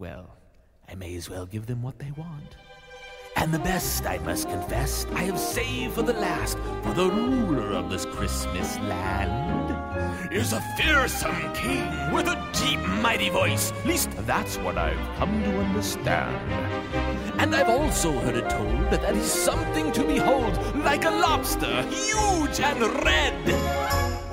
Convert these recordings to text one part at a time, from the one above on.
Well, I may as well give them what they want. And the best, I must confess, I have saved for the last, for the ruler of this Christmas land is a fearsome king with a deep, mighty voice. At least that's what I've come to understand. And I've also heard it told that he's something to behold, like a lobster, huge and red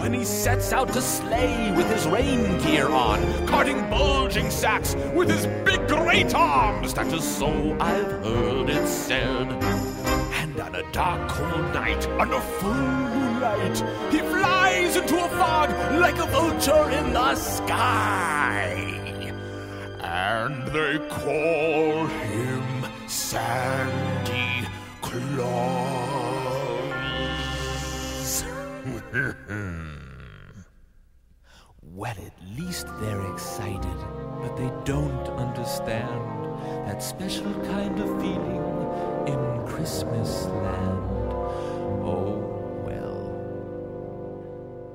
when he sets out to slay with his reindeer on, carting bulging sacks with his big great arms. That is so I've heard it said. And on a dark, cold night, under full moonlight, he flies into a fog like a vulture in the sky. And they call him Sandy Claus. Well, at least they're excited, but they don't understand that special kind of feeling in Christmas land. Oh, well.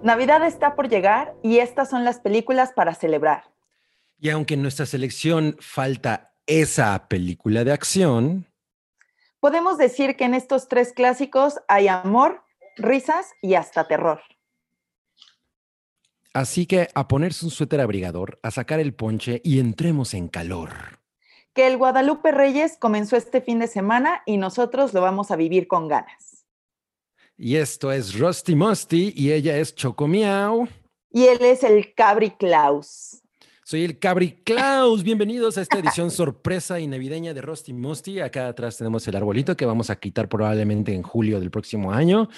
Navidad está por llegar y estas son las películas para celebrar. Y aunque en nuestra selección falta esa película de acción, podemos decir que en estos tres clásicos hay amor, risas y hasta terror. Así que a ponerse un suéter abrigador, a sacar el ponche y entremos en calor. Que el Guadalupe Reyes comenzó este fin de semana y nosotros lo vamos a vivir con ganas. Y esto es Rusty Musty y ella es Choco Miau. Y él es el Cabri Klaus. Soy el Cabri Klaus. Bienvenidos a esta edición sorpresa y navideña de Rusty Musty. Acá atrás tenemos el arbolito que vamos a quitar probablemente en julio del próximo año.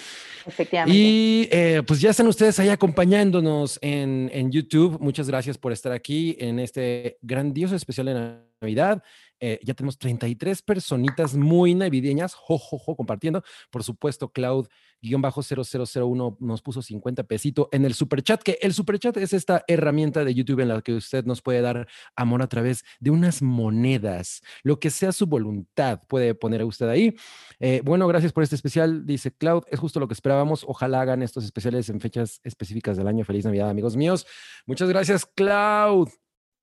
Efectivamente. Y eh, pues ya están ustedes ahí acompañándonos en, en, YouTube. Muchas gracias por estar aquí en este grandioso especial de Navidad. Eh, ya tenemos 33 personitas muy navideñas, jojojo, compartiendo. Por supuesto, Cloud guion bajo 0001 nos puso 50 pesitos en el superchat, que el superchat es esta herramienta de YouTube en la que usted nos puede dar amor a través de unas monedas, lo que sea su voluntad, puede poner a usted ahí. Eh, bueno, gracias por este especial, dice Cloud, es justo lo que esperábamos, ojalá hagan estos especiales en fechas específicas del año. Feliz Navidad, amigos míos. Muchas gracias, Cloud.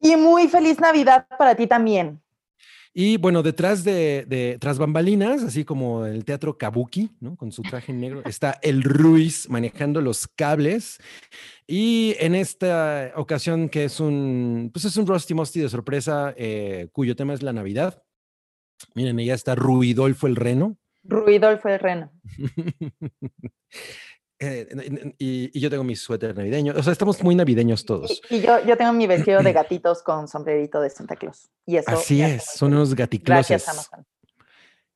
Y muy feliz Navidad para ti también. Y bueno, detrás de, tras bambalinas, así como el teatro Kabuki, ¿no? Con su traje negro, está el Ruiz manejando los cables. Y en esta ocasión, que es un, pues es un Rusty Musty de sorpresa, eh, cuyo tema es la Navidad. Miren, ya está Ruidolfo el Reno. Ruidolfo el Reno. Eh, y, yo tengo mi suéter navideño. O sea, estamos muy navideños todos. Y, yo, yo, tengo mi vestido de gatitos con sombrerito de Santa Claus. Y eso Así es, son unos gaticloses. Gracias, Amazon.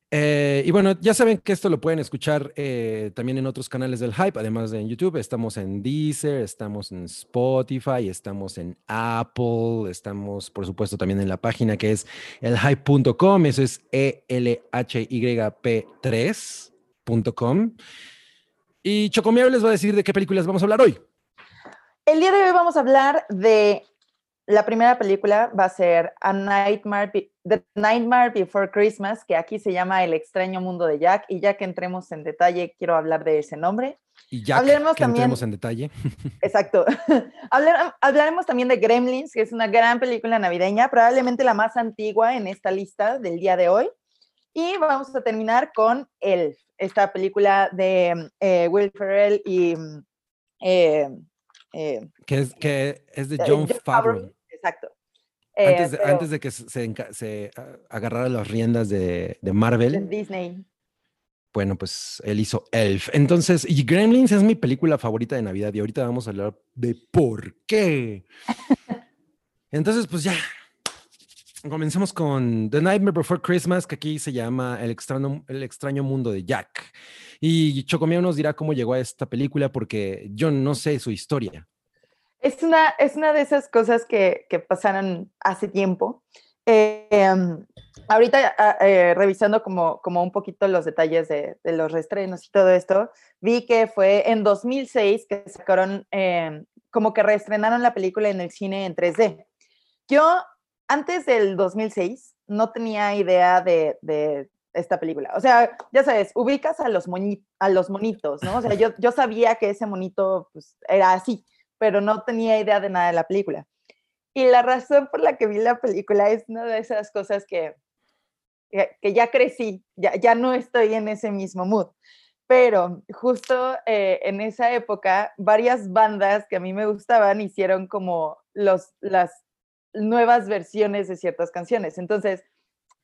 Eh, y bueno, ya saben que esto lo pueden escuchar eh, también en otros canales del Hype, además de en YouTube. Estamos en Deezer, estamos en Spotify, estamos en Apple, estamos por supuesto también en la página que es elhype.com, eso es e l h y p 3.com. Y Chocomiao les va a decir de qué películas vamos a hablar hoy. El día de hoy vamos a hablar de la primera película, va a ser A Nightmare, The Nightmare Before Christmas, que aquí se llama El extraño mundo de Jack. Y ya que entremos en detalle, quiero hablar de ese nombre. Y ya que también, entremos en detalle. Exacto. hablaremos también de Gremlins, que es una gran película navideña, probablemente la más antigua en esta lista del día de hoy. Y vamos a terminar con Elf esta película de eh, Will Ferrell y... Eh, eh, que, es, que es de John, Favreau. Exacto. Antes de, antes de, que se, se agarrara las riendas de, de Marvel. Disney. Bueno, pues él hizo Elf. Entonces, y Gremlins es mi película favorita de Navidad y ahorita vamos a hablar de por qué. Entonces, pues ya, Comencemos con The Nightmare Before Christmas, que aquí se llama El extraño, el extraño mundo de Jack. Y Chocomio nos dirá cómo llegó a esta película porque yo no sé su historia. Es una, es una de esas cosas que, que pasaron hace tiempo. Em, ahorita ah, eh, revisando como, como un poquito los detalles de, de, los reestrenos y todo esto, vi que fue en 2006 que sacaron, em, como que reestrenaron la película en el cine en 3D. Yo antes del 2006 no tenía idea de, esta película. O sea, ya sabes, ubicas a los, a los monitos, ¿no? O sea, yo, yo sabía que ese monito pues, era así, pero no tenía idea de nada de la película. Y la razón por la que vi la película es una de esas cosas que, que ya crecí, ya, ya no estoy en ese mismo mood. Pero justo eh, en esa época, varias bandas que a mí me gustaban hicieron como los, las nuevas versiones de ciertas canciones. Entonces,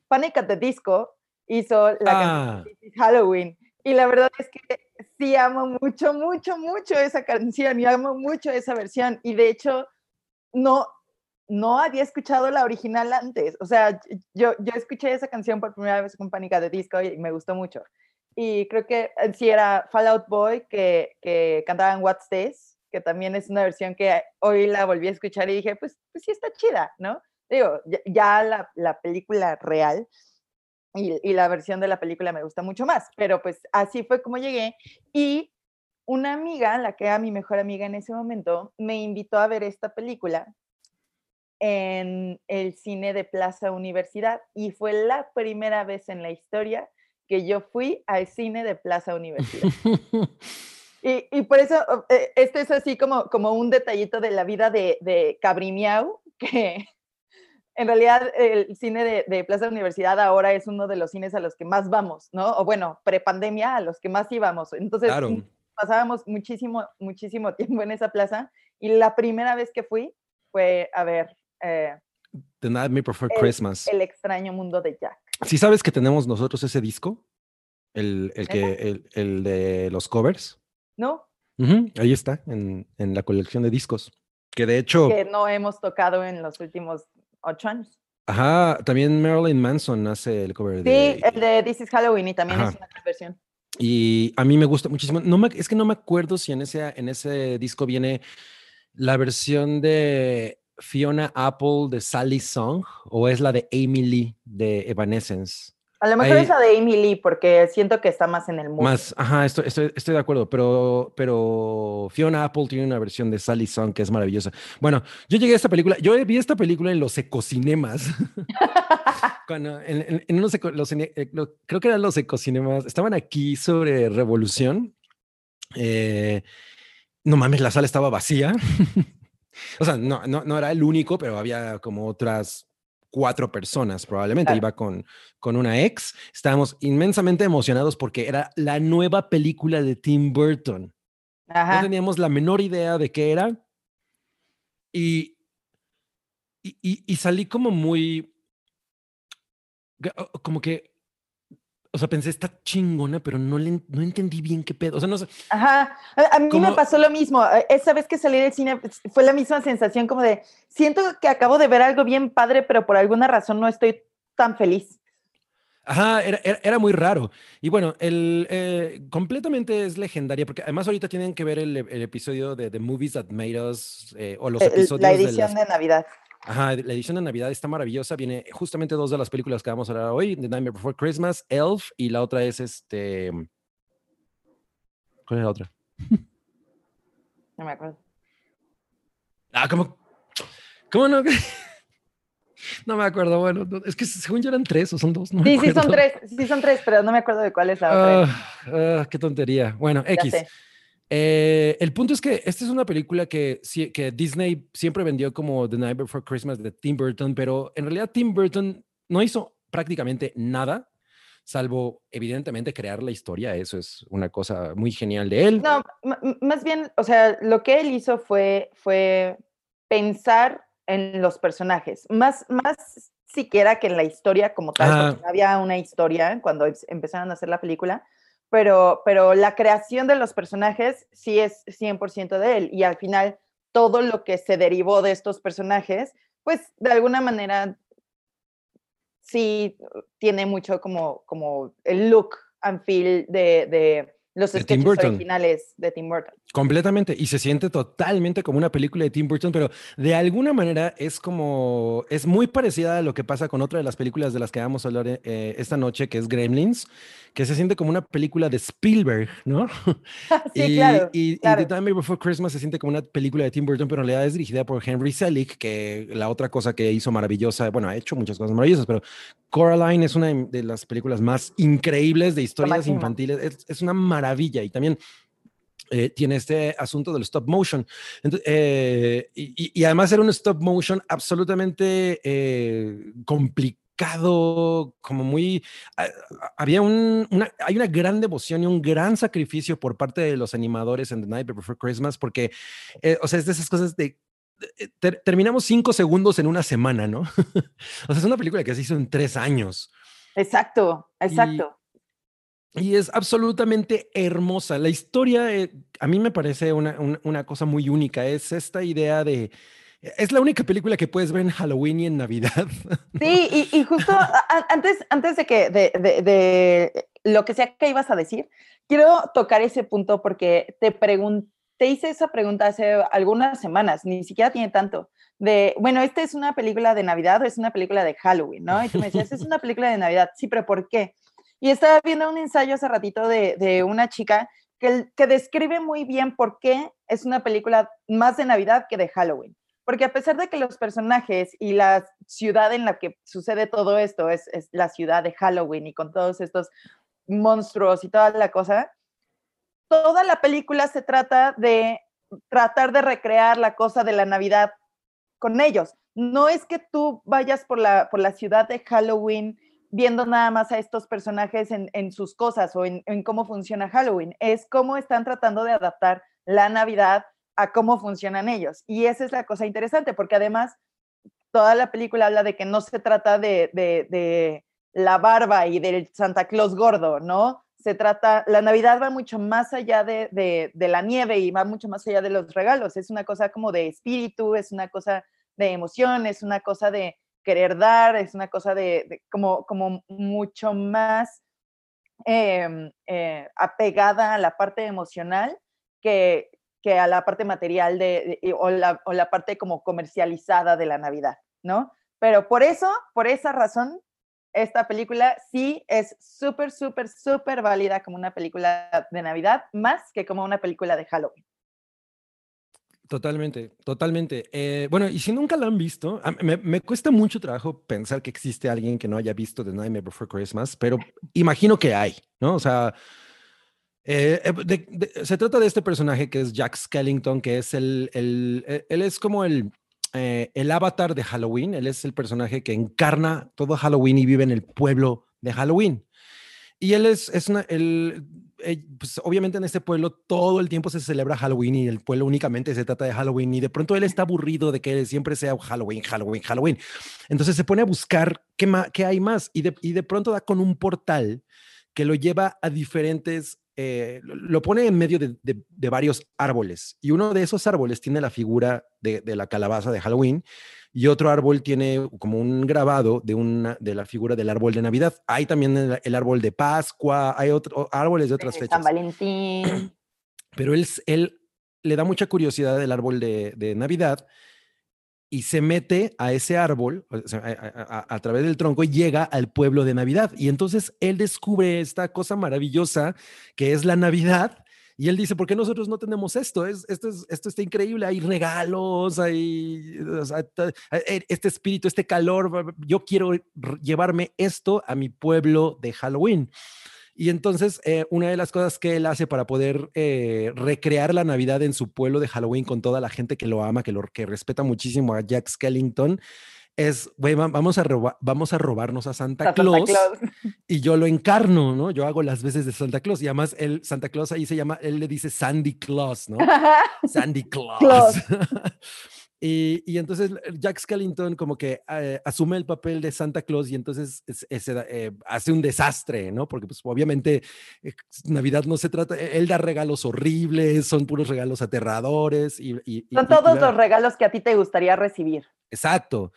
Panic at the Disco hizo la Ah. canción Halloween. Y la verdad es que sí amo mucho, mucho, mucho esa canción y amo mucho esa versión. Y de hecho, no, no había escuchado la original antes. O sea, yo, yo escuché esa canción por primera vez con Panic! at the Disco y me gustó mucho. Y creo que eh, sí era Fallout Boy que, que cantaba en What's This, que también es una versión que hoy la volví a escuchar y dije, pues, pues sí está chida, ¿no? Digo, ya, la, la película real y, y la versión de la película me gusta mucho más, pero pues así fue como llegué y una amiga, la que era mi mejor amiga en ese momento, me invitó a ver esta película en el cine de Plaza Universidad y fue la primera vez en la historia que yo fui al cine de Plaza Universidad. Y, y por eso, eh, este es así como, como un detallito de la vida de, de Cabrimiau, que en realidad el cine de, de Plaza Universidad ahora es uno de los cines a los que más vamos, ¿no? O bueno, prepandemia a los que más íbamos. Entonces, Claro. pasábamos muchísimo, muchísimo tiempo en esa plaza y la primera vez que fui fue a ver eh, The Nightmare Before El- Christmas. El extraño mundo de Jack. ¿Sí sabes que tenemos nosotros ese disco? El, el, que, el, el de los covers. ¿No? Ujú, ahí está, en, en la colección de discos. Que de hecho, Que no hemos tocado en los últimos ocho años. ajá, también Marilyn Manson hace el cover Sí, de... el de This is Halloween y también Ajá. es una versión. Y a mí me gusta muchísimo. No me- es que no me acuerdo si en ese, en ese disco viene la versión de Fiona Apple de Sally Song o es la de Amy Lee de Evanescence. A lo mejor Ahí- es la de Amy Lee porque siento que está más en el mood. Más, ajá, estoy, estoy, estoy de acuerdo, pero, pero Fiona Apple tiene una versión de Sally Song que es maravillosa. Bueno, yo llegué a esta película, yo vi esta película en los ecocinemas. Cuando en, en- en unos eco- los eh, lo- creo que eran los ecocinemas, estaban aquí sobre Revolución. Eh, no mames, la sala estaba vacía. o sea, no, no, no era el único, pero había como otras cuatro personas probablemente. Claro. Iba con, con una ex. Estábamos inmensamente emocionados porque era la nueva película de Tim Burton. No teníamos la menor idea de qué era. Y, y, y- y salí como muy. Como que. O sea, pensé, está chingona, pero no, le, no entendí bien qué pedo. O sea, no sé. Ajá. A, a mí me pasó lo mismo. Eh, Esa vez que salí del cine fue la misma sensación como de, siento que acabo de ver algo bien padre, pero por alguna razón no estoy tan feliz. Ajá, era, era, era muy raro. Y bueno, el, eh, completamente es legendaria, porque además ahorita tienen que ver el, el episodio de The Movies That Made Us, eh, o los El- episodios la de edición las de Navidad. Ajá, la edición de Navidad está maravillosa. Viene justamente dos de las películas que vamos a hablar hoy: The Nightmare Before Christmas, Elf, y la otra es este. ¿Cuál es la otra? No me acuerdo. Ah, ¿cómo? ¿Cómo no? No me acuerdo. Bueno, no, es que según yo eran tres o son dos. No Sí, sí son tres, sí son tres, pero no me acuerdo de cuál es la otra. Ah, ah, qué tontería. Bueno, Ya X. sé. Eh, el punto es que esta es una película que, Disney siempre vendió como The Night Before Christmas de Tim Burton, pero en realidad Tim Burton no hizo prácticamente nada, salvo evidentemente crear la historia. Eso es una cosa muy genial de él. No, más bien, o sea, lo que él hizo fue, fue pensar en los personajes, más, más siquiera que en la historia como tal, Ajá. porque no había una historia cuando em- empezaron a hacer la película, pero, pero la creación de los personajes sí es 100% de él y al final todo lo que se derivó de estos personajes, pues de alguna manera sí tiene mucho como, como el look and feel de, de los De sketches originales de Tim Burton. Completamente. Y se siente totalmente como una película de Tim Burton, pero de alguna manera es como, es muy parecida a lo que pasa con otra de las películas de las que vamos a hablar eh, esta noche, que es Gremlins, que se siente como una película de Spielberg, ¿no? sí, y, claro. y. The Nightmare Before Christmas se siente como una película de Tim Burton, pero en realidad es dirigida por Henry Selick, que la otra cosa que hizo maravillosa, bueno, ha hecho muchas cosas maravillosas, pero Coraline es una de las películas más increíbles de historias infantiles. Es, es una maravilla y también eh, tiene este asunto del stop motion. Eh, y, además era un stop motion absolutamente eh, complicado, como muy... había un, una, hay una gran devoción y un gran sacrificio por parte de los animadores en The Night Before Christmas, porque, o sea, es de esas cosas de terminamos cinco segundos en una semana, ¿no? o sea, es una película que se hizo en tres años. Exacto, exacto. Y es absolutamente hermosa. La historia eh, a mí me parece una, una, cosa muy única. Es esta idea de... Es la única película que puedes ver en Halloween y en Navidad. Sí, y, justo antes, antes de que de, de, lo que sea que ibas a decir, quiero tocar ese punto porque te pregunté, te hice esa pregunta hace algunas semanas, ni siquiera tiene tanto, de, bueno, ¿esta es una película de Navidad o es una película de Halloween? ¿no? Y tú me decías, es una película de Navidad, sí, pero ¿por qué? Y estaba viendo un ensayo hace ratito de, una chica que, que describe muy bien por qué es una película más de Navidad que de Halloween. Porque a pesar de que los personajes y la ciudad en la que sucede todo esto es, es, la ciudad de Halloween y con todos estos monstruos y toda la cosa, toda la película se trata de tratar de recrear la cosa de la Navidad con ellos. No es que tú vayas por la, por la ciudad de Halloween viendo nada más a estos personajes en, sus cosas o en, cómo funciona Halloween, es cómo están tratando de adaptar la Navidad a cómo funcionan ellos. Y esa es la cosa interesante, porque además toda la película habla de que no se trata de, de la barba y del Santa Claus gordo, ¿no? Se trata, la Navidad va mucho más allá de, de, la nieve y va mucho más allá de los regalos. Es una cosa como de espíritu, es una cosa de emoción, es una cosa de, querer dar, es una cosa de, como, como mucho más em, eh, apegada a la parte emocional que, que a la parte material de, o, la, o, la, parte como comercializada de la Navidad, ¿no? Pero por eso, por esa razón, esta película sí es súper, súper, súper válida como una película de Navidad, más que como una película de Halloween. Totalmente, totalmente. Eh, bueno, y si nunca la han visto, me, cuesta mucho trabajo pensar que existe alguien que no haya visto The Nightmare Before Christmas, pero imagino que hay, ¿no? O sea, eh, eh, se trata de este personaje que es Jack Skellington, que es el, el él es como el, el avatar de Halloween, él es el personaje que encarna todo Halloween y vive en el pueblo de Halloween. Y él es, es una, él, eh, pues obviamente en este pueblo todo el tiempo se celebra Halloween y el pueblo únicamente se trata de Halloween y de pronto él está aburrido de que siempre sea Halloween, Halloween, Halloween. Entonces se pone a buscar qué, qué hay más y de, y de pronto da con un portal que lo lleva a diferentes, eh, lo pone en medio de, de, varios árboles y uno de esos árboles tiene la figura de, de la calabaza de Halloween y otro árbol tiene como un grabado de, una, de la figura del árbol de Navidad. Hay también el, árbol de Pascua, hay otros árboles de otras fechas. San Valentín. Pero él, él le da mucha curiosidad del árbol de Navidad y se mete a ese árbol a, través del tronco y llega al pueblo de Navidad. Y entonces él descubre esta cosa maravillosa que es la Navidad y él dice, ¿por qué nosotros no tenemos esto? Es, esto, es, esto está increíble, hay regalos, hay este espíritu, este calor, yo quiero llevarme esto a mi pueblo de Halloween. Y entonces, eh, una de las cosas que él hace para poder eh, recrear la Navidad en su pueblo de Halloween con toda la gente que lo ama, que, lo, que respeta muchísimo a Jack Skellington, es, güey, vamos a, vamos a robarnos a Santa, Claus, y yo lo encarno, ¿no? Yo hago las veces de Santa Claus y además el Santa Claus ahí se llama, él le dice Sandy Claus, ¿no? Sandy Claus. y, y, entonces Jack Skellington como que eh, asume el papel de Santa Claus y entonces eh, hace un desastre, ¿no? Porque pues obviamente eh, Navidad no se trata, él da regalos horribles, son puros regalos aterradores y... y son todos los regalos que a ti te gustaría recibir. Exacto.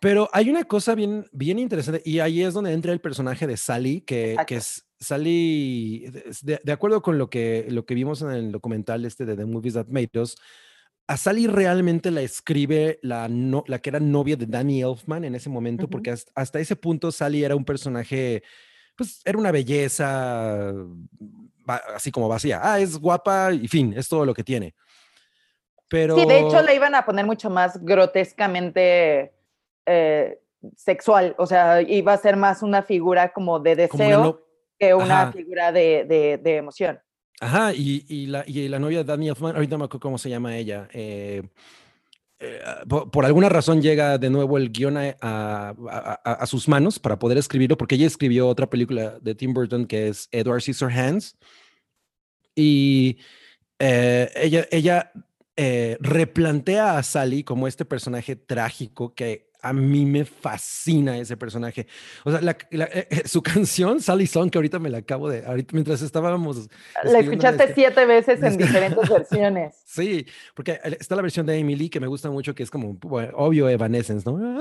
Pero hay una cosa bien, bien interesante y ahí es donde entra el personaje de Sally, que, que es Sally, de, acuerdo con lo que, lo que vimos en el documental este de The Movies That Made Us, a Sally realmente la escribe la, no, la que era novia de Danny Elfman en ese momento, porque hasta, ese punto Sally era un personaje, pues era una belleza así como vacía. Ah, es guapa y fin, es todo lo que tiene. Pero... Sí, de hecho la iban a poner mucho más grotescamente eh, sexual, o sea, iba a ser más una figura como de deseo que una figura de, de, emoción. Ajá, y, y, la, y la novia de Danny Elfman, ahorita me acuerdo cómo se llama ella. Eh, eh, por, alguna razón llega de nuevo el guion a, a, a, sus manos para poder escribirlo, porque ella escribió otra película de Tim Burton que es Edward Scissorhands. Y eh, ella, ella replantea a Sally como este personaje trágico que a mí me fascina ese personaje. O sea, eh, eh, su canción, Sally Song, que ahorita me la acabo de, ahorita mientras estábamos... La escuchaste siete veces en diferentes versiones. Sí, porque está la versión de Emily que me gusta mucho, que es como, obvio, Evanescence, ¿no?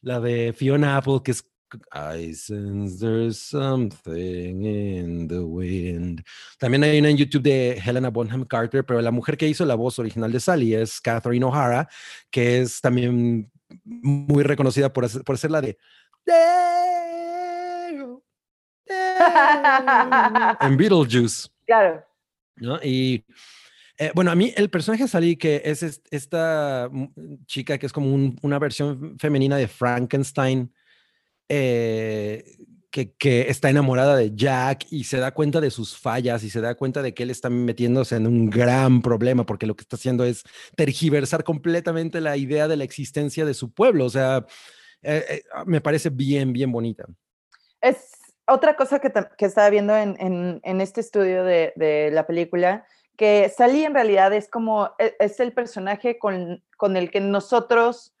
La de Fiona Apple, que es I sense there's something in the wind. También hay una en YouTube de Helena Bonham Carter, pero la mujer que hizo la voz original de Sally es Catherine O'Hara, que es también muy reconocida por, por ser la de en Beetlejuice. Claro. ¿no? Y eh, bueno, a mí el personaje salí que es esta chica que es como una versión femenina de Frankenstein, eh, que, está enamorada de Jack y se da cuenta de sus fallas y se da cuenta de que él está metiéndose en un gran problema porque lo que está haciendo es tergiversar completamente la idea de la existencia de su pueblo. O sea, eh, eh, ah, me parece bien, bien bonita. Es otra cosa que, estaba viendo en, este estudio de, la película, que Sally en realidad es como, e, es, el personaje con, con el que nosotros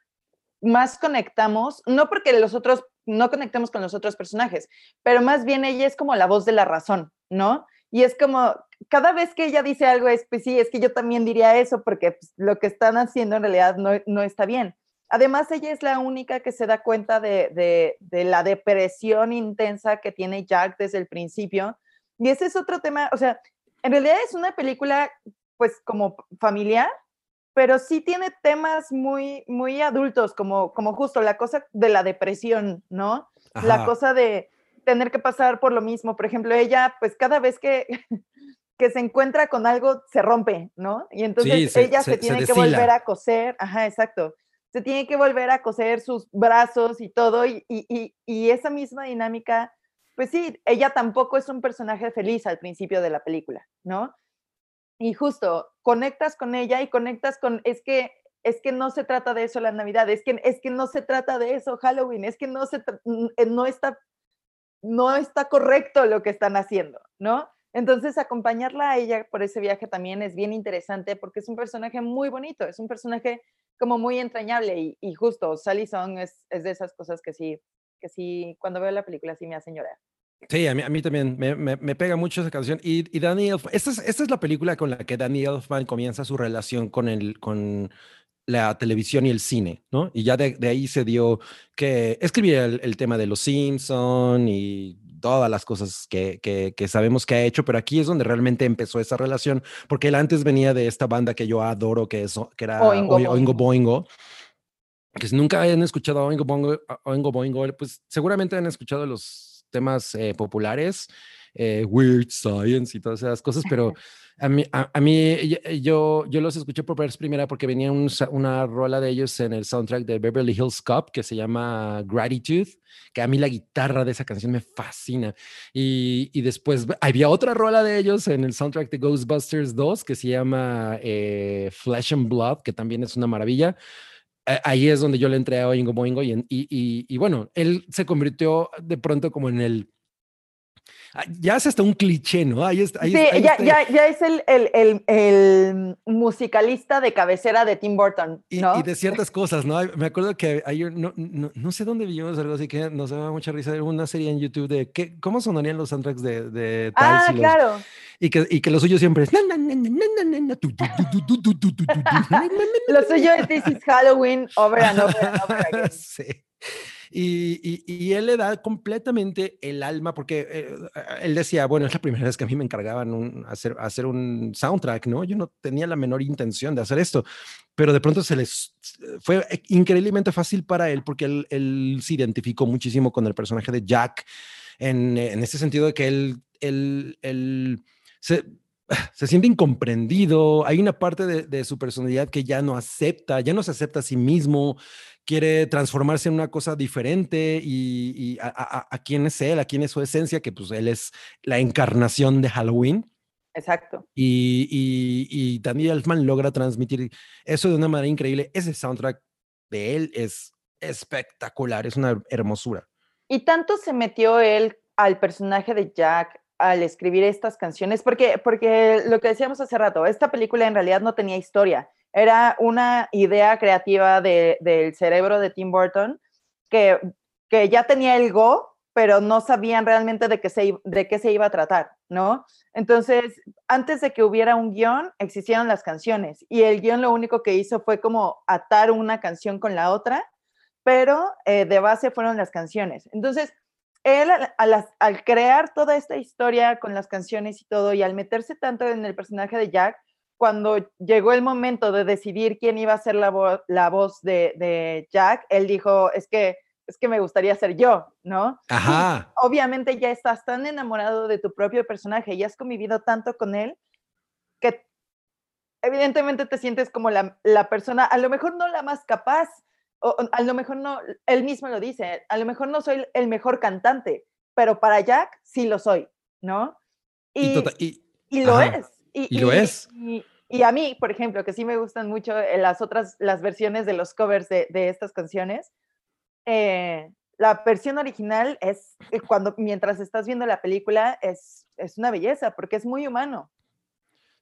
más conectamos, no porque los otros no conectamos con los otros personajes, pero más bien ella es como la voz de la razón, ¿no? Y es como, cada vez que ella dice algo es, pues sí, es que yo también diría eso porque pues, lo que están haciendo en realidad no, está bien. Además, ella es la única que se da cuenta de, de, la depresión intensa que tiene Jack desde el principio. Y ese es otro tema, o sea, en realidad es una película pues como familiar, pero sí tiene temas muy, muy adultos, como, como justo la cosa de la depresión, ¿no? La cosa de tener que pasar por lo mismo. Por ejemplo, ella, pues cada vez que, que se encuentra con algo, se rompe, ¿no? Y entonces ella se, tiene que volver a coser, ajá, exacto. Se tiene que volver a coser sus brazos y todo, y, y, y esa misma dinámica, pues sí, ella tampoco es un personaje feliz al principio de la película, ¿no? Y justo conectas con ella y conectas con, es que, es que no se trata de eso la Navidad, es que, es que no se trata de eso Halloween, es que no, se, eh, no, está, no está correcto lo que están haciendo, ¿no? Entonces, acompañarla a ella por ese viaje también es bien interesante porque es un personaje muy bonito, es un personaje como muy entrañable y, justo Sally Song es, es, de esas cosas que sí, que sí, cuando veo la película sí me hace llorar. Sí, a mí, a mí también me, me, pega mucho esa canción. Y, y Danny Elfman, esta es, esta es la película con la que Danny Elfman comienza su relación con, el, con la televisión y el cine, ¿no? Y ya de, de ahí se dio que escribía el, el, tema de los Simpson y todas las cosas que, que, que, sabemos que ha hecho, pero aquí es donde realmente empezó esa relación, porque él antes venía de esta banda que yo adoro, que, es, que era Oingo, Oingo Boingo que si nunca hayan escuchado Oingo Boingo, Oingo Boingo, pues seguramente han escuchado los temas eh, populares, eh, weird science y todas esas cosas, pero a mí, a, mí eh, yo, yo los escuché por vez primera porque venía una rola de ellos en el soundtrack de Beverly Hills Cop que se llama Gratitude, que a mí la guitarra de esa canción me fascina. Y, y después había otra rola de ellos en el soundtrack de Ghostbusters 2 que se llama Flesh and Blood, que también es una maravilla ahí es donde yo le entré a Oingo Boingo y, y, y, bueno, él se convirtió de pronto como en el... Ah, ya es hasta un cliché, ¿no? Ahí, sí, ya, ya, ya, es el, el, el, el, musicalista de cabecera de Tim Burton, ¿no? Y, de ciertas cosas, ¿no? Me acuerdo que hay, no, no, no, sé dónde vimos algo así que nos daba mucha risa, una serie en YouTube de qué, cómo sonarían los soundtracks de, de Ah, claro y que, y que lo suyo siempre es. lo suyo es This is Halloween over and over and over again. Sí. Y, y, y, él le da completamente el alma, porque eh, él decía, bueno, es la primera vez que a mí me encargaban un, hacer, hacer un soundtrack, ¿no? Yo no tenía la menor intención de hacer esto, pero de pronto se les fue increíblemente fácil para él, porque él, él se identificó muchísimo con el personaje de Jack, en, en ese sentido de que él, él, él se, se siente incomprendido, hay una parte de, su personalidad que ya no acepta, ya no se acepta a sí mismo, quiere transformarse en una cosa diferente y, a, quién es él, a quién es su esencia, que pues él es la encarnación de Halloween. Exacto. Y, y, y Danny Elfman logra transmitir eso de una manera increíble. Ese soundtrack de él es espectacular, es una hermosura. Y tanto se metió él al personaje de Jack al escribir estas canciones, porque, porque lo que decíamos hace rato, esta película en realidad no tenía historia, era una idea creativa del cerebro de Tim Burton que, que ya tenía el go, pero no sabían realmente de qué, se, de qué se iba a tratar, ¿no? Entonces, antes de que hubiera un guion, existieron las canciones y el guion lo único que hizo fue como atar una canción con la otra, pero eh, de base fueron las canciones. Entonces, él al, crear toda esta historia con las canciones y todo y al meterse tanto en el personaje de Jack, cuando llegó el momento de decidir quién iba a ser la, la voz de, de Jack, él dijo, es que es que me gustaría ser yo, ¿no? Ajá. obviamente ya estás tan enamorado de tu propio personaje y has convivido tanto con él que evidentemente te sientes como la, persona, a lo mejor no la más capaz, o a lo mejor no, él mismo lo dice, a lo mejor no soy el mejor cantante, pero para Jack sí lo soy, ¿no? Y, y, lo es. Y, lo es. Y, a mí, por ejemplo, que sí me gustan mucho eh, las otras, las versiones de los covers de, de estas canciones, eh, la versión original es eh, cuando mientras estás viendo la película es, es una belleza porque es muy humano.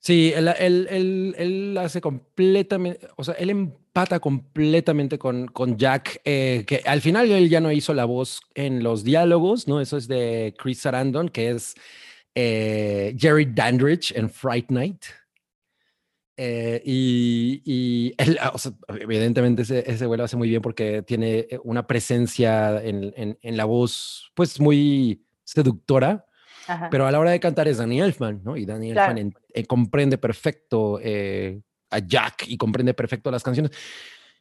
Sí, él, él, él, hace completamente, o sea, él empata completamente con, con Jack, que al final él ya no hizo la voz en los diálogos, ¿no? Eso es de Chris Sarandon, que es Jerry Dandridge en Fright Night. Eh, y, él, ah, evidentemente ese, ese vuelo hace muy bien porque tiene eh, una presencia en, en, la voz pues muy seductora, pero a la hora de cantar es Danny Elfman, ¿no? Y Danny Elfman eh, comprende perfecto a Jack y comprende perfecto las canciones.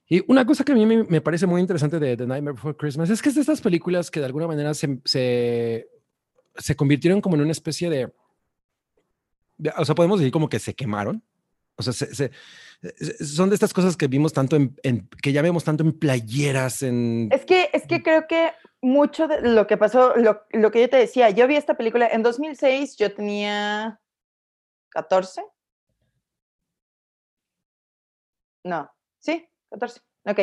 Y una cosa que a mí me, parece muy interesante de The Nightmare Before Christmas es que es de estas películas que de alguna manera se, se, se convirtieron como en una especie de, o sea, podemos decir como que se quemaron o sea, son de estas cosas que vimos tanto en, que ya vemos tanto en playeras, en... Es que, es que creo que mucho de lo que pasó, lo, lo que yo te decía, yo vi esta película en 2006, yo tenía 14. No, sí, 14. Ok,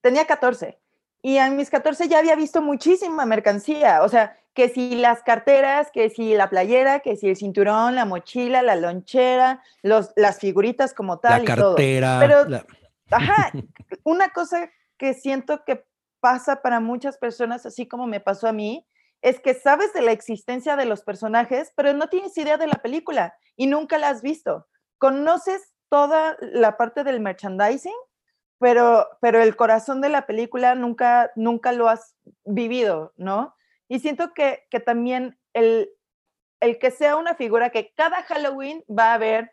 tenía 14. Y a mis 14 ya había visto muchísima mercancía, o sea, que si las carteras, que si la playera, que si el cinturón, la mochila, la lonchera, los, las figuritas como tal. La cartera. Pero, ajá, una cosa que siento que pasa para muchas personas, así como me pasó a mí, es que sabes de la existencia de los personajes, pero no tienes idea de la película y nunca la has visto. Conoces toda la parte del merchandising, pero, pero el corazón de la película nunca, nunca lo has vivido, ¿no? Y siento que, que también el, el que sea una figura que cada Halloween va a haber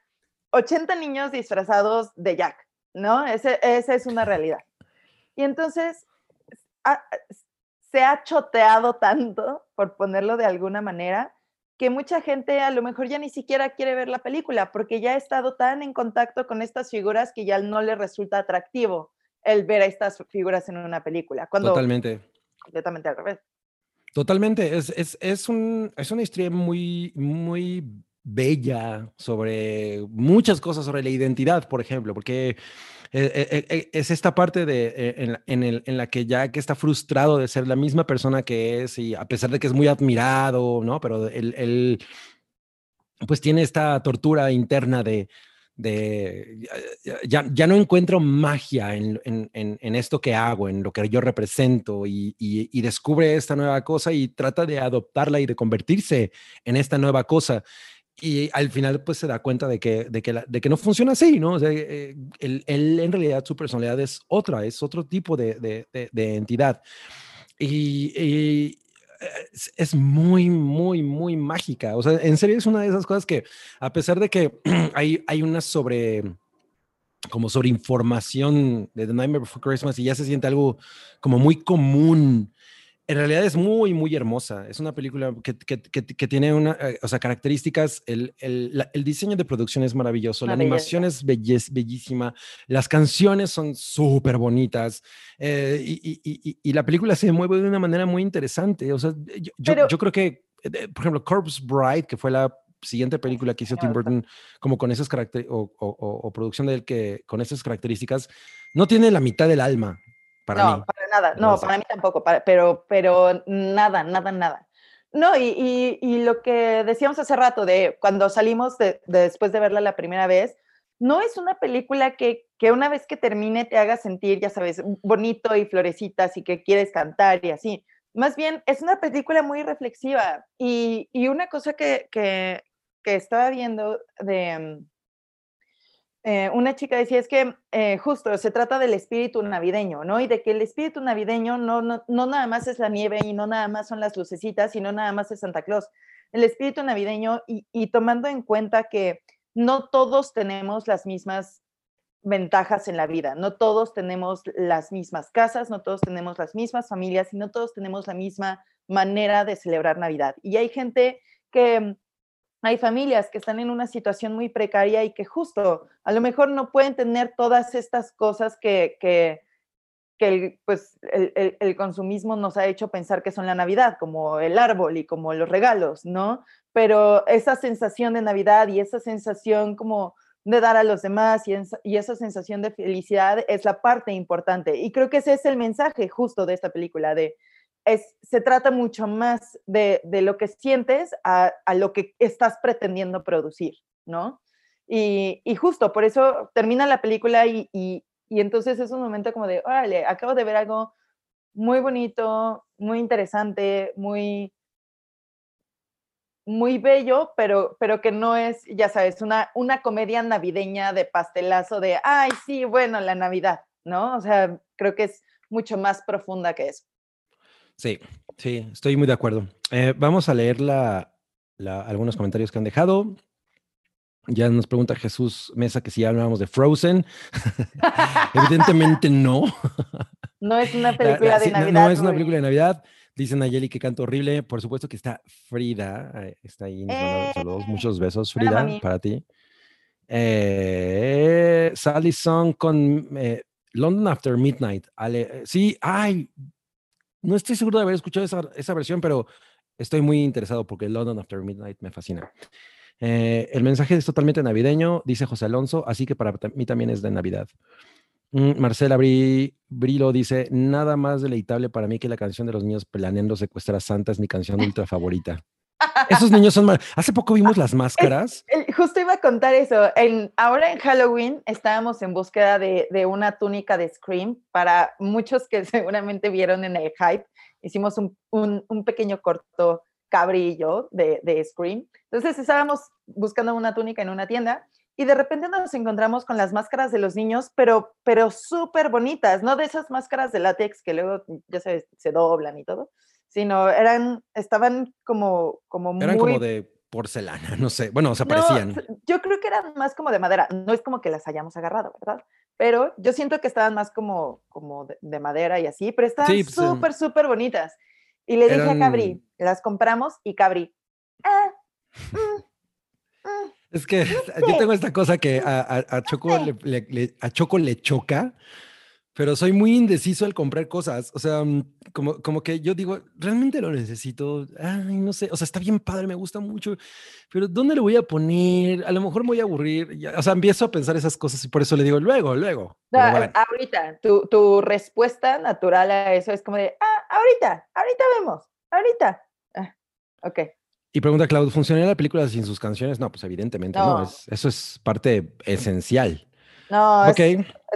80 niños disfrazados de Jack, ¿no? Ese, esa es una realidad. Y entonces se ha choteado tanto, por ponerlo de alguna manera, que mucha gente a lo mejor ya ni siquiera quiere ver la película porque ya ha estado tan en contacto con estas figuras que ya no le resulta atractivo el ver a estas figuras en una película. Cuando Totalmente. Completamente al revés. Totalmente, es, es, es, un, es una historia muy, muy bella sobre muchas cosas sobre la identidad, por ejemplo, porque eh, eh, eh, es esta parte de, en, en, el, en, la que Jack está frustrado de ser la misma persona que es y a pesar de que es muy admirado, ¿no? Pero él, él pues tiene esta tortura interna de, de ya, ya, no encuentro magia en, en, en, esto que hago, en lo que yo represento y, y, descubre esta nueva cosa y trata de adoptarla y de convertirse en esta nueva cosa. Y al final pues se da cuenta de que, de que, de que no funciona así, ¿no? O sea, eh, él, él, en realidad su personalidad es otra, es otro tipo de, de, de entidad. y, es, muy, muy, muy mágica. O sea, en serio es una de esas cosas que, a pesar de que hay, hay una sobre, como sobre información de The Nightmare Before Christmas y ya se siente algo como muy común en realidad es muy, muy hermosa. Es una película que, que, que, tiene una, eh, o sea, características. El, el, el, diseño de producción es maravilloso, la animación es bellísima, las canciones son súper bonitas eh, y, y, y, la película se mueve de una manera muy interesante. O sea, yo, yo, creo que, eh, por ejemplo, Corpse Bride, que fue la siguiente película que hizo Tim Burton, como con esas características, o, producción de él que con esas características, no tiene la mitad del alma para no, para nada, no, para mí tampoco, pero, pero nada, nada, nada. No, y, y, lo que decíamos hace rato de cuando salimos de, después de verla la primera vez, no es una película que, que, una vez que termine te haga sentir, ya sabes, bonito y florecitas y que quieres cantar y así. Más bien, es una película muy reflexiva y, y una cosa que, que, que, estaba viendo de... Eh, una chica decía, es que eh, justo se trata del espíritu navideño, ¿no? Y de que el espíritu navideño no, no, no nada más es la nieve y no nada más son las lucecitas, sino nada más es Santa Claus. El espíritu navideño y, y tomando en cuenta que no todos tenemos las mismas ventajas en la vida, no todos tenemos las mismas casas, no todos tenemos las mismas familias y no todos tenemos la misma manera de celebrar Navidad. Y hay gente que, hay familias que están en una situación muy precaria y que justo a lo mejor no pueden tener todas estas cosas que, que, el, pues, el, el, consumismo nos ha hecho pensar que son la Navidad, como el árbol y como los regalos, ¿no? pero esa sensación de Navidad y esa sensación como de dar a los demás y, esa sensación de felicidad es la parte importante. Y creo que ese es el mensaje justo de esta película, de es, se trata mucho más de, lo que sientes a, lo que estás pretendiendo producir, ¿no? Y, justo por eso termina la película y, y, entonces es un momento como de, órale, acabo de ver algo muy bonito, muy interesante, muy muy bello, pero, pero que no es, ya sabes, una, una comedia navideña de pastelazo de, ay, sí, bueno, la Navidad, ¿no? O sea, creo que es mucho más profunda que eso. Sí, sí, estoy muy de acuerdo. Eh, vamos a leer la, algunos comentarios que han dejado. Ya nos pregunta Jesús Mesa que si hablábamos de Frozen. Evidentemente no. No es una película de Navidad. No, es una película de Navidad. Dicen Nayeli que canto horrible. Por supuesto que está Frida. Está ahí. saludos. Eh, muchos besos, Frida, para ti. Eh, Sally Song con eh, London After Midnight. sí, ay. No estoy seguro de haber escuchado esa, esa, versión, pero estoy muy interesado porque London After Midnight me fascina. el mensaje es totalmente navideño, dice José Alonso, así que para mí también es de Navidad. Mm, Marcela Brilo dice, nada más deleitable para mí que la canción de los niños planeando secuestrar a Santa es mi canción ultra favorita. Esos niños son mal. Hace poco vimos las máscaras. justo iba a contar eso. En, ahora en Halloween estábamos en búsqueda de, una túnica de Scream. Para muchos que seguramente vieron en el hype, hicimos un, pequeño corto cabrillo de, de Scream. Entonces estábamos buscando una túnica en una tienda y de repente nos encontramos con las máscaras de los niños, pero, pero súper bonitas, no de esas máscaras de látex que luego, ya sabes, se doblan y todo, sino eran, estaban como, como eran como de porcelana, no sé, bueno, o sea, parecían. yo creo que eran más como de madera, no es como que las hayamos agarrado, ¿verdad? Pero yo siento que estaban más como, como de, madera y así, pero estaban pues, súper, súper bonitas. Y le dije a Cabri, las compramos y Cabri, ah, mm, mm, es que yo tengo esta cosa que a, Choco, le, a Choco le choca, pero soy muy indeciso al comprar cosas. O sea, mm, como, como que yo digo, realmente lo necesito. Ay, no sé. O sea, está bien padre, me gusta mucho, pero ¿dónde lo voy a poner? A lo mejor me voy a aburrir. O sea, empiezo a pensar esas cosas y por eso le digo luego, luego. Ahorita, tu, tu, respuesta natural a eso es como de, ah, ahorita, ahorita vemos, ahorita. Ah, ok. Y pregunta Claudio, ¿funcionaría la película sin sus canciones? No, pues evidentemente no. eso es parte esencial. No, es,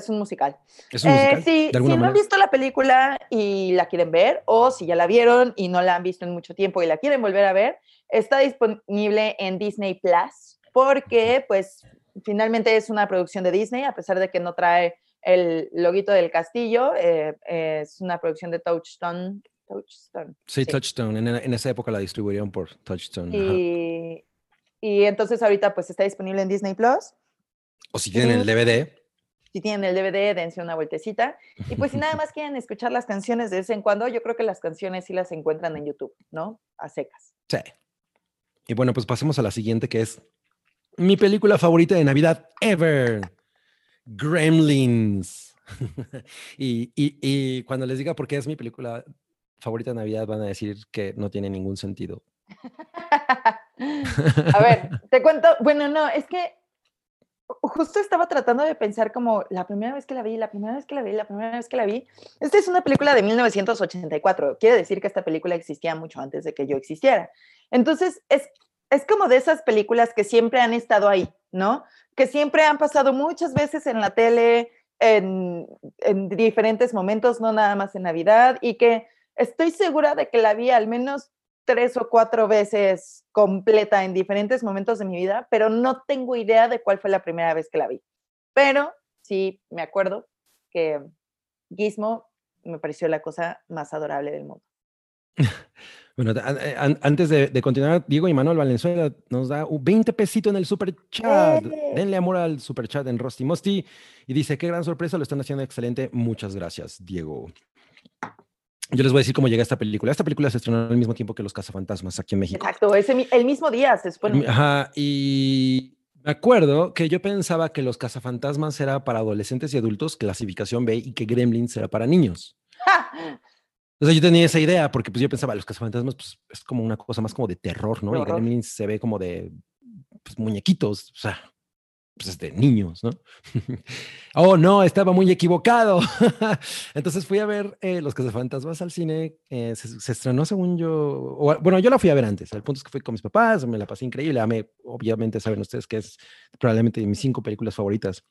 un musical. ¿Es un musical? Eh, sí, si no han visto la película y la quieren ver, o si ya la vieron y no la han visto en mucho tiempo y la quieren volver a ver, está disponible en Disney Plus, porque pues finalmente es una producción de Disney, a pesar de que no trae el loguito del castillo, eh, es una producción de Touchstone Touchstone. Sí, Touchstone. En, esa época la distribuyeron por Touchstone. Y, y, entonces ahorita pues está disponible en Disney Plus. O si tienen el DVD. Si tienen el DVD, dense una vueltecita. Y pues si nada más quieren escuchar las canciones de vez en cuando, yo creo que las canciones sí las encuentran en YouTube, ¿no? A secas. Sí. Y bueno, pues pasemos a la siguiente que es mi película favorita de Navidad ever. Gremlins. y, y, y, cuando les diga por qué es mi película favorita de Navidad van a decir que no tiene ningún sentido. A ver, te cuento, bueno, no, es que justo estaba tratando de pensar como la primera vez que la vi, la primera vez que la vi, la primera vez que la vi. Esta es una película de 1984. Quiere decir que esta película existía mucho antes de que yo existiera. Entonces, es, es como de esas películas que siempre han estado ahí, ¿no? Que siempre han pasado muchas veces en la tele, en, en diferentes momentos, no nada más en Navidad, y que estoy segura de que la vi al menos tres o cuatro veces completa en diferentes momentos de mi vida, pero no tengo idea de cuál fue la primera vez que la vi. Pero sí me acuerdo que Gizmo me pareció la cosa más adorable del mundo. Bueno, eh, antes de, continuar, Diego y Manuel Valenzuela nos da 20 pesitos en el super chat. ¡Eh! Denle amor al super chat en Rosti Mosti. Y dice, qué gran sorpresa, lo están haciendo excelente. Muchas gracias, Diego. Yo les voy a decir cómo llega esta película. Esta película se estrenó al mismo tiempo que Los Cazafantasmas aquí en México. Exacto, ese, el mismo día se supone. Ajá, y me acuerdo que yo pensaba que Los Cazafantasmas era para adolescentes y adultos, clasificación B, y que Gremlins era para niños. O sea, yo tenía esa idea porque pues yo pensaba, Los Cazafantasmas pues, es como una cosa más como de terror, ¿no? Y Gremlins se ve como de pues, muñequitos, o sea, pues de niños, ¿no? oh, no, estaba muy equivocado. Entonces fui a ver eh, Los Cazafantasmas al cine. Eh, se, estrenó según yo. bueno, yo la fui a ver antes. El punto es que fui con mis papás, me la pasé increíble. obviamente saben ustedes que es probablemente de mis cinco películas favoritas.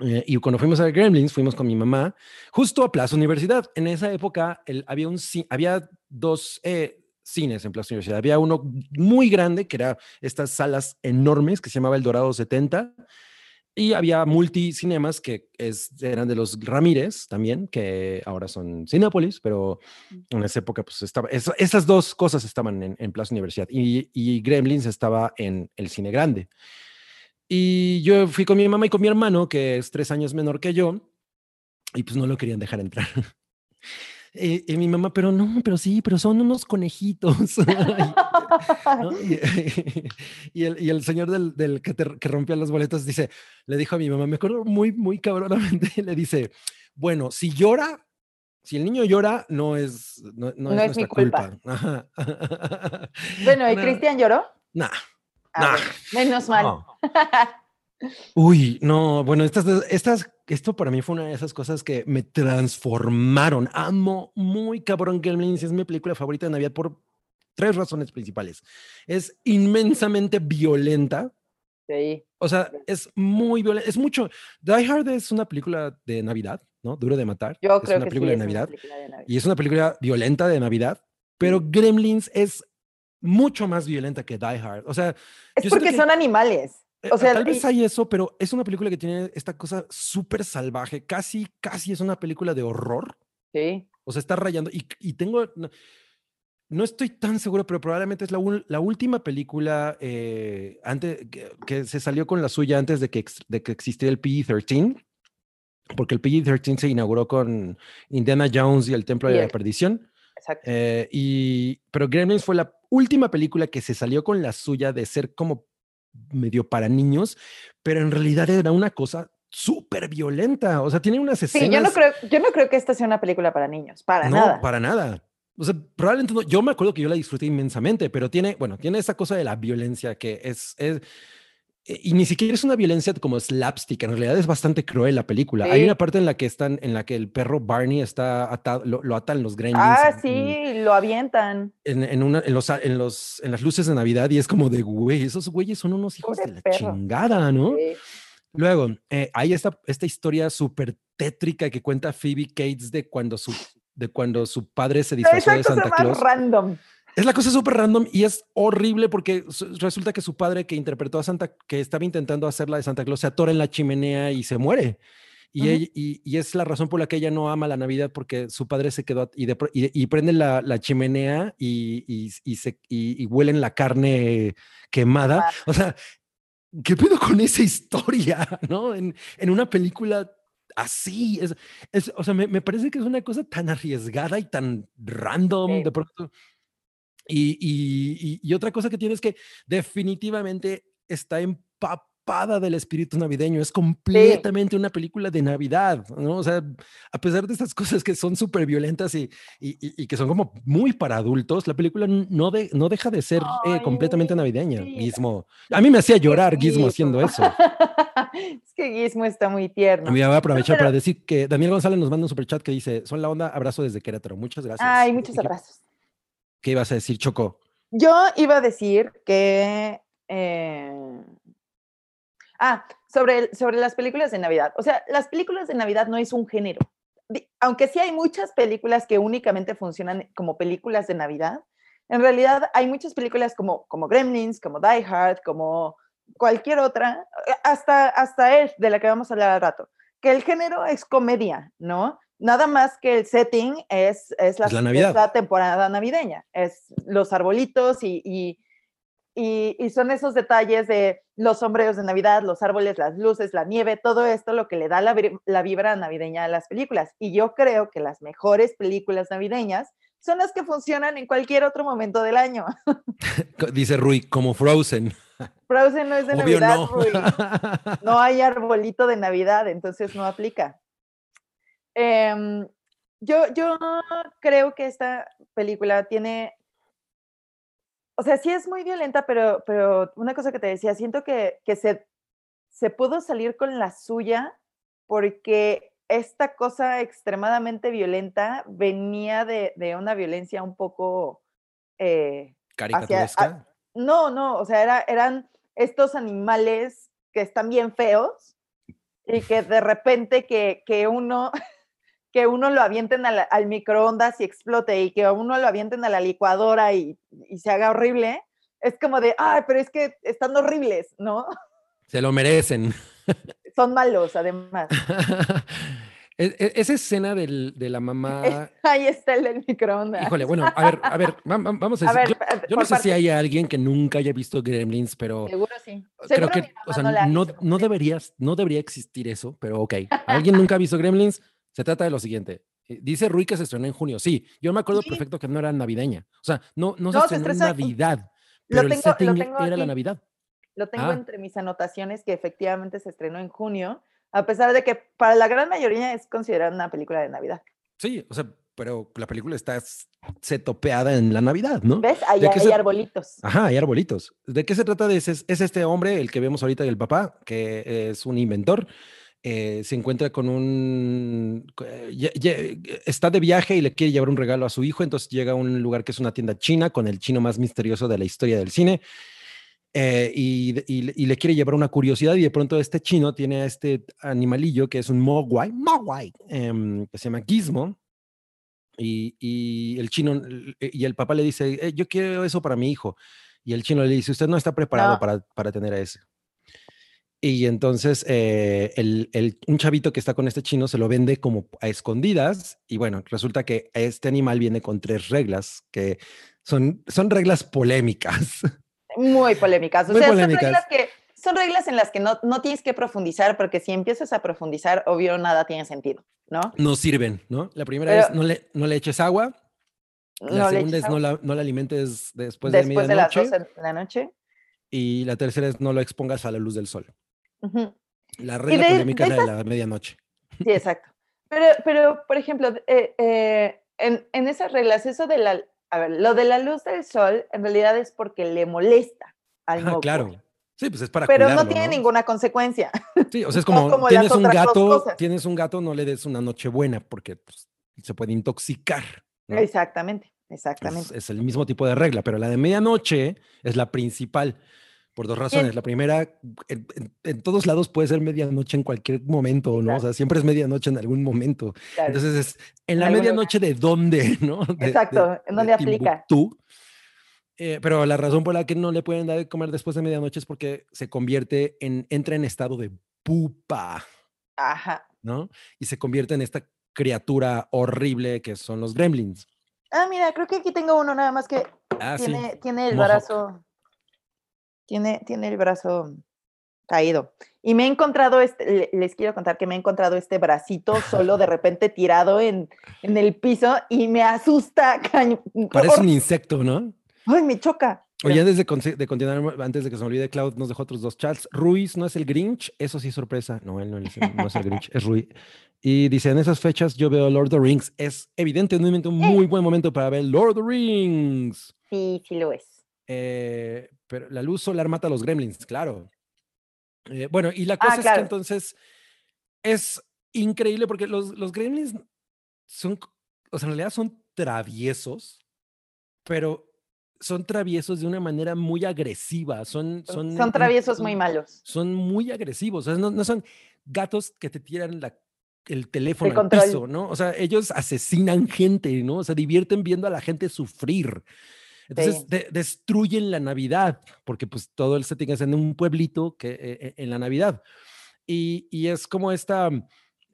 Eh, y cuando fuimos a Gremlins, fuimos con mi mamá justo a Plaza Universidad. En esa época el, había, un, había dos cines en Plaza Universidad. Había uno muy grande, que era estas salas enormes, que se llamaba El Dorado 70, y había multicinemas, que es, eran de los Ramírez también, que ahora son Cinepolis, pero mm. en esa época, pues estaba, esas dos cosas estaban en, Plaza Universidad, y, y Gremlins estaba en el cine grande. Y yo fui con mi mamá y con mi hermano, que es tres años menor que yo, y pues no lo querían dejar entrar. Eh, y mi mamá, pero no, pero sí, pero son unos conejitos. y, el, y, el, señor del, del que, que, rompía las boletas dice, le dijo a mi mamá, me acuerdo muy, muy cabronamente, le dice, bueno, si llora, si el niño llora, no es, no, no, es, mi culpa. bueno, ¿y Cristian lloró? Nah. nah. menos mal. Uy, no, bueno, estas, estas, esto para mí fue una de esas cosas que me transformaron. Amo muy cabrón Gremlins, es mi película favorita de Navidad por tres razones principales. Es inmensamente violenta. Sí. O sea, es muy violenta, es mucho. Die Hard es una película de Navidad, ¿no? Duro de matar. Yo es creo una que película, sí, de, Navidad, una película de Navidad. Y es una película violenta de Navidad, pero Gremlins es mucho más violenta que Die Hard. O sea, es porque son animales. Eh, o sea, tal vez hay eso, pero es una película que tiene esta cosa súper salvaje, casi, casi es una película de horror. Sí. O sea, está rayando. Y, y tengo, no, estoy tan seguro, pero probablemente es la, la última película eh, antes, que, se salió con la suya antes de que, de que existiera el PG-13, porque el PG-13 se inauguró con Indiana Jones y el Templo de la Perdición. Exacto. Eh, y, pero Gremlins fue la última película que se salió con la suya de ser como medio para niños, pero en realidad era una cosa súper violenta. O sea, tiene unas escenas. Sí, yo no creo, yo no creo que esta sea una película para niños, para no, nada. para nada. O sea, probablemente no. Yo me acuerdo que yo la disfruté inmensamente, pero tiene, bueno, tiene esa cosa de la violencia que es, es y ni siquiera es una violencia como slapstick, en realidad es bastante cruel la película. Hay una parte en la que están, en la que el perro Barney está atado, lo, atan los gremlins. Ah, sí, lo avientan. En, en, una, en, los, en, los, en las luces de Navidad y es como de, güey, esos güeyes son unos hijos de la chingada, ¿no? Luego, eh, hay esta, esta historia súper tétrica que cuenta Phoebe Cates de cuando su, de cuando su padre se disfrazó de Santa Claus. random. Es la cosa súper random y es horrible porque resulta que su padre que interpretó a Santa, que estaba intentando hacer la de Santa Claus, se atora en la chimenea y se muere. Y, y, es la razón por la que ella no ama la Navidad porque su padre se quedó y, y, prende la, la chimenea y, se, y, huelen la carne quemada. O sea, ¿qué pedo con esa historia? ¿No? En, en una película así. Es, es, o sea, me, me, parece que es una cosa tan arriesgada y tan random de pronto. Y, y, y, otra cosa que tiene es que definitivamente está empapada del espíritu navideño, es completamente una película de Navidad, ¿no? O sea, a pesar de estas cosas que son súper violentas y, y, que son como muy para adultos, la película no, de, no deja de ser eh, completamente navideña, Gizmo. A mí me hacía llorar Gizmo haciendo eso. es que Gizmo está muy tierno. voy a aprovechar para decir que Daniel González nos manda un super chat que dice, son la onda, abrazo desde Querétaro, muchas gracias. Ay, muchos abrazos. ¿Qué ibas a decir, Choco? Yo iba a decir que... Eh, ah, sobre, sobre las películas de Navidad. O sea, las películas de Navidad no es un género. Aunque sí hay muchas películas que únicamente funcionan como películas de Navidad, en realidad hay muchas películas como, como Gremlins, como Die Hard, como cualquier otra, hasta, hasta Elf, de la que vamos a hablar al rato, que el género es comedia, ¿no? Nada más que el setting es, es, la, la, temporada navideña, es los arbolitos y, y, y, son esos detalles de los sombreros de Navidad, los árboles, las luces, la nieve, todo esto lo que le da la, la vibra navideña a las películas. Y yo creo que las mejores películas navideñas son las que funcionan en cualquier otro momento del año. Dice Rui, como Frozen. Frozen no es de Navidad, no. Rui. No hay arbolito de Navidad, entonces no aplica. Em, yo, yo creo que esta película tiene, o sea, sí es muy violenta, pero, pero una cosa que te decía, siento que, que se, se pudo salir con la suya porque esta cosa extremadamente violenta venía de, de una violencia un poco... Eh, ¿Caricaturesca? no, no, o sea, era, eran estos animales que están bien feos y que de repente que, que uno que uno lo avienten al, al, microondas y explote y que uno lo avienten a la licuadora y, y, se haga horrible, es como de, ay, pero es que están horribles, ¿no? Se lo merecen. Son malos, además. E, e, esa escena del, de la mamá. Ahí está el del microondas. Híjole, bueno, a ver, a ver, vamos a decir. yo, no sé si hay alguien que nunca haya visto Gremlins, pero. Seguro sí. Creo que, o sea, no, no, deberías, no debería existir eso, pero ok. ¿Alguien nunca ha visto Gremlins? Se trata de lo siguiente. Eh, dice Rui que se estrenó en junio. Sí, yo me acuerdo perfecto que no era navideña. O sea, no, no, se estrenó en Navidad, pero el setting era la Navidad. Lo tengo ah. entre mis anotaciones que efectivamente se estrenó en junio, a pesar de que para la gran mayoría es considerada una película de Navidad. Sí, o sea, pero la película está setopeada en la Navidad, ¿no? ¿Ves? Hay, hay arbolitos. Ajá, hay arbolitos. ¿De qué se trata? De ese, es este hombre, el que vemos ahorita, el papá, que es un inventor, eh, se encuentra con un... Eh, está de viaje y le quiere llevar un regalo a su hijo, entonces llega a un lugar que es una tienda china con el chino más misterioso de la historia del cine. Eh, y, le quiere llevar una curiosidad y de pronto este chino tiene a este animalillo que es un mogwai, mogwai em, que se llama Gizmo. Y, el chino y el papá le dice, yo quiero eso para mi hijo. Y el chino le dice, usted no está preparado Para, para tener a ese. Y entonces eh, el, un chavito que está con este chino se lo vende como a escondidas y bueno, resulta que este animal viene con tres reglas que son, son reglas polémicas. Muy polémicas. O sea, Son, reglas que, son reglas en las que no, no tienes que profundizar porque si empiezas a profundizar, obvio, nada tiene sentido, ¿no? No sirven, ¿no? La primera es no le, no le eches agua. La segunda es no la, no la alimentes después, de medianoche. Después de las 12 de la noche. Y la tercera es no lo expongas a la luz del sol. La regla polémica de, la medianoche. Sí, exacto. Pero, pero por ejemplo, eh, eh, en, en, esas reglas, eso de la, a ver, lo de la luz del sol en realidad es porque le molesta al moco. claro. Sí, pues es para Pero no tiene ninguna consecuencia. Sí, o sea, es como, tienes un gato, tienes un gato, no le des una noche buena porque pues, se puede intoxicar. Exactamente, exactamente. es, el mismo tipo de regla, pero la de medianoche es la principal por dos razones. La primera, en, todos lados puede ser medianoche en cualquier momento, ¿no? O sea, siempre es medianoche en algún momento. Entonces, es en la medianoche de dónde, ¿no? Exacto, en dónde aplica. Tú. Eh, pero la razón por la que no le pueden dar de comer después de medianoche es porque se convierte en, entra en estado de pupa. Ajá. ¿No? Y se convierte en esta criatura horrible que son los gremlins. Ah, mira, creo que aquí tengo uno nada más que ah, tiene, tiene el brazo tiene, tiene el brazo caído. Y me he encontrado, este, les quiero contar que me he encontrado este bracito solo de repente tirado en, en el piso y me asusta. Parece un insecto, ¿no? Ay, me choca. Oye, antes de, continuar, antes de que se me olvide, Cloud nos dejó otros dos chats. Ruiz no es el Grinch, eso sí sorpresa. No, él no, es, el Grinch, es Ruiz. Y dice, en esas fechas yo veo Lord of the Rings. Es evidentemente un muy buen momento para ver Lord of the Rings. Sí, sí lo es. Eh, pero la luz solar mata a los gremlins, claro. Eh, bueno, y la ah, cosa es que entonces es increíble porque los, los gremlins son, o sea, en realidad son traviesos, pero son traviesos de una manera muy agresiva. Son, son, son traviesos muy malos. Son muy agresivos. O sea, no, no son gatos que te tiran la, el teléfono al piso, ¿no? O sea, ellos asesinan gente, ¿no? O sea, divierten viendo a la gente sufrir. Entonces destruyen la Navidad, porque pues todo el setting es en un pueblito que, eh, eh, en la Navidad. Y, y es como esta,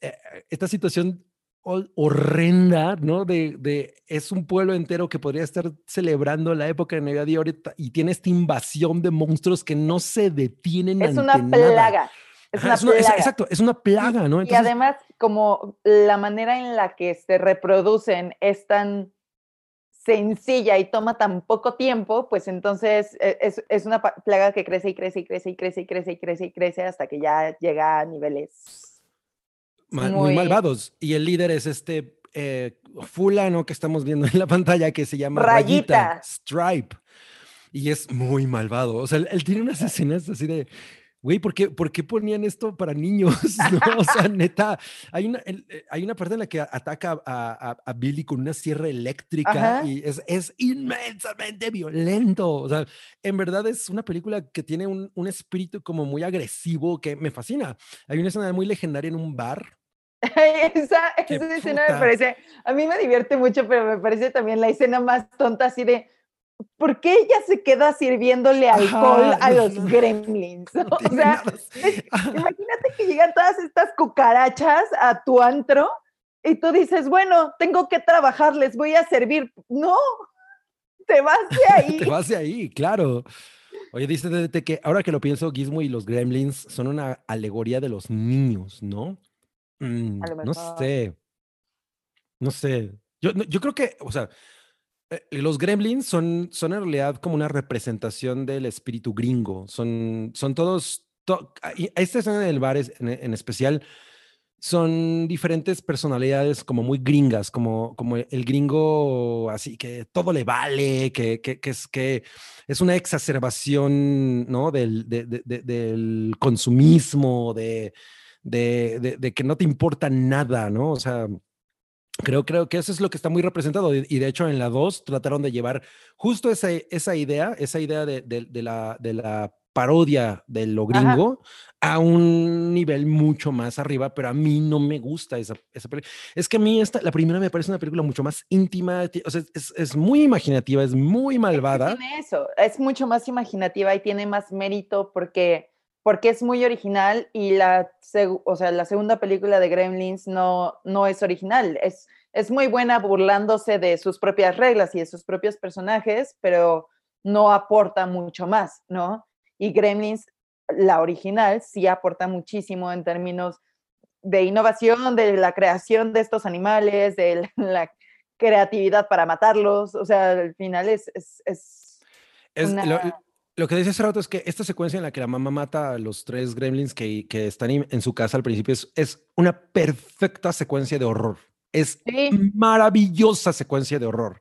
eh, esta situación horrenda, ¿no? De, de, es un pueblo entero que podría estar celebrando la época de Navidad y ahorita y tiene esta invasión de monstruos que no se detienen. Es una plaga. Es una plaga. exacto, es una plaga, ¿no? y además, como la manera en la que se reproducen es tan sencilla y toma tan poco tiempo, pues entonces e, es, es, una plaga que crece y crece y crece y crece y crece y crece y crece hasta que ya llega a niveles muy... malvados. Y el líder es este eh, fulano que estamos viendo en la pantalla que se llama Rayita, Stripe. Y es muy malvado. O sea, él, tiene unas escenas así de, güey, ¿por qué, ¿por qué ponían esto para niños? O sea, neta, hay una, eh, hay una parte en la que ataca a, a, Billy con una sierra eléctrica y es, es, inmensamente violento. O sea, en verdad es una película que tiene un, un espíritu como muy agresivo que me fascina. Hay una escena muy legendaria en un bar esa, esa escena me parece, a mí me divierte mucho, pero me parece también la escena más tonta, así de, ¿por qué ella se queda sirviéndole alcohol a los gremlins? o sea, imagínate que llegan todas estas cucarachas a tu antro y tú dices, bueno, tengo que trabajar, les voy a servir. No, te vas de ahí. te vas de ahí, claro. Oye, dice que ahora que lo pienso, Gizmo y los gremlins son una alegoría de los niños, ¿no? Mm, no sé. No sé. Yo, yo creo que, o sea, los gremlins son, son en realidad como una representación del espíritu gringo. Son, son todos. esta escena del bar en, en, especial son diferentes personalidades como muy gringas, como, como el gringo así que todo le vale, que, que, que es, que es una exacerbación ¿no? del, de, de, del consumismo, de, de, de, que no te importa nada, ¿no? O sea, creo, creo que eso es lo que está muy representado. Y de hecho, en la 2 trataron de llevar justo esa, esa idea, esa idea de, de la, de la parodia de lo gringo a un nivel mucho más arriba, pero a mí no me gusta esa, esa película. Es que a mí esta, la primera me parece una película mucho más íntima, o sea, es, es muy imaginativa, es muy malvada. tiene eso, es mucho más imaginativa y tiene más mérito porque porque es muy original y la, o sea, la segunda película de Gremlins no, no es original, es, es muy buena burlándose de sus propias reglas y de sus propios personajes, pero no aporta mucho más, ¿no? Y Gremlins, la original, sí aporta muchísimo en términos de innovación, de la creación de estos animales, de la creatividad para matarlos, o sea, al final es... es, es, lo que dice hace rato es que esta secuencia en la que la mamá mata a los tres gremlins que, que están en su casa al principio es, es una perfecta secuencia de horror. Es maravillosa secuencia de horror.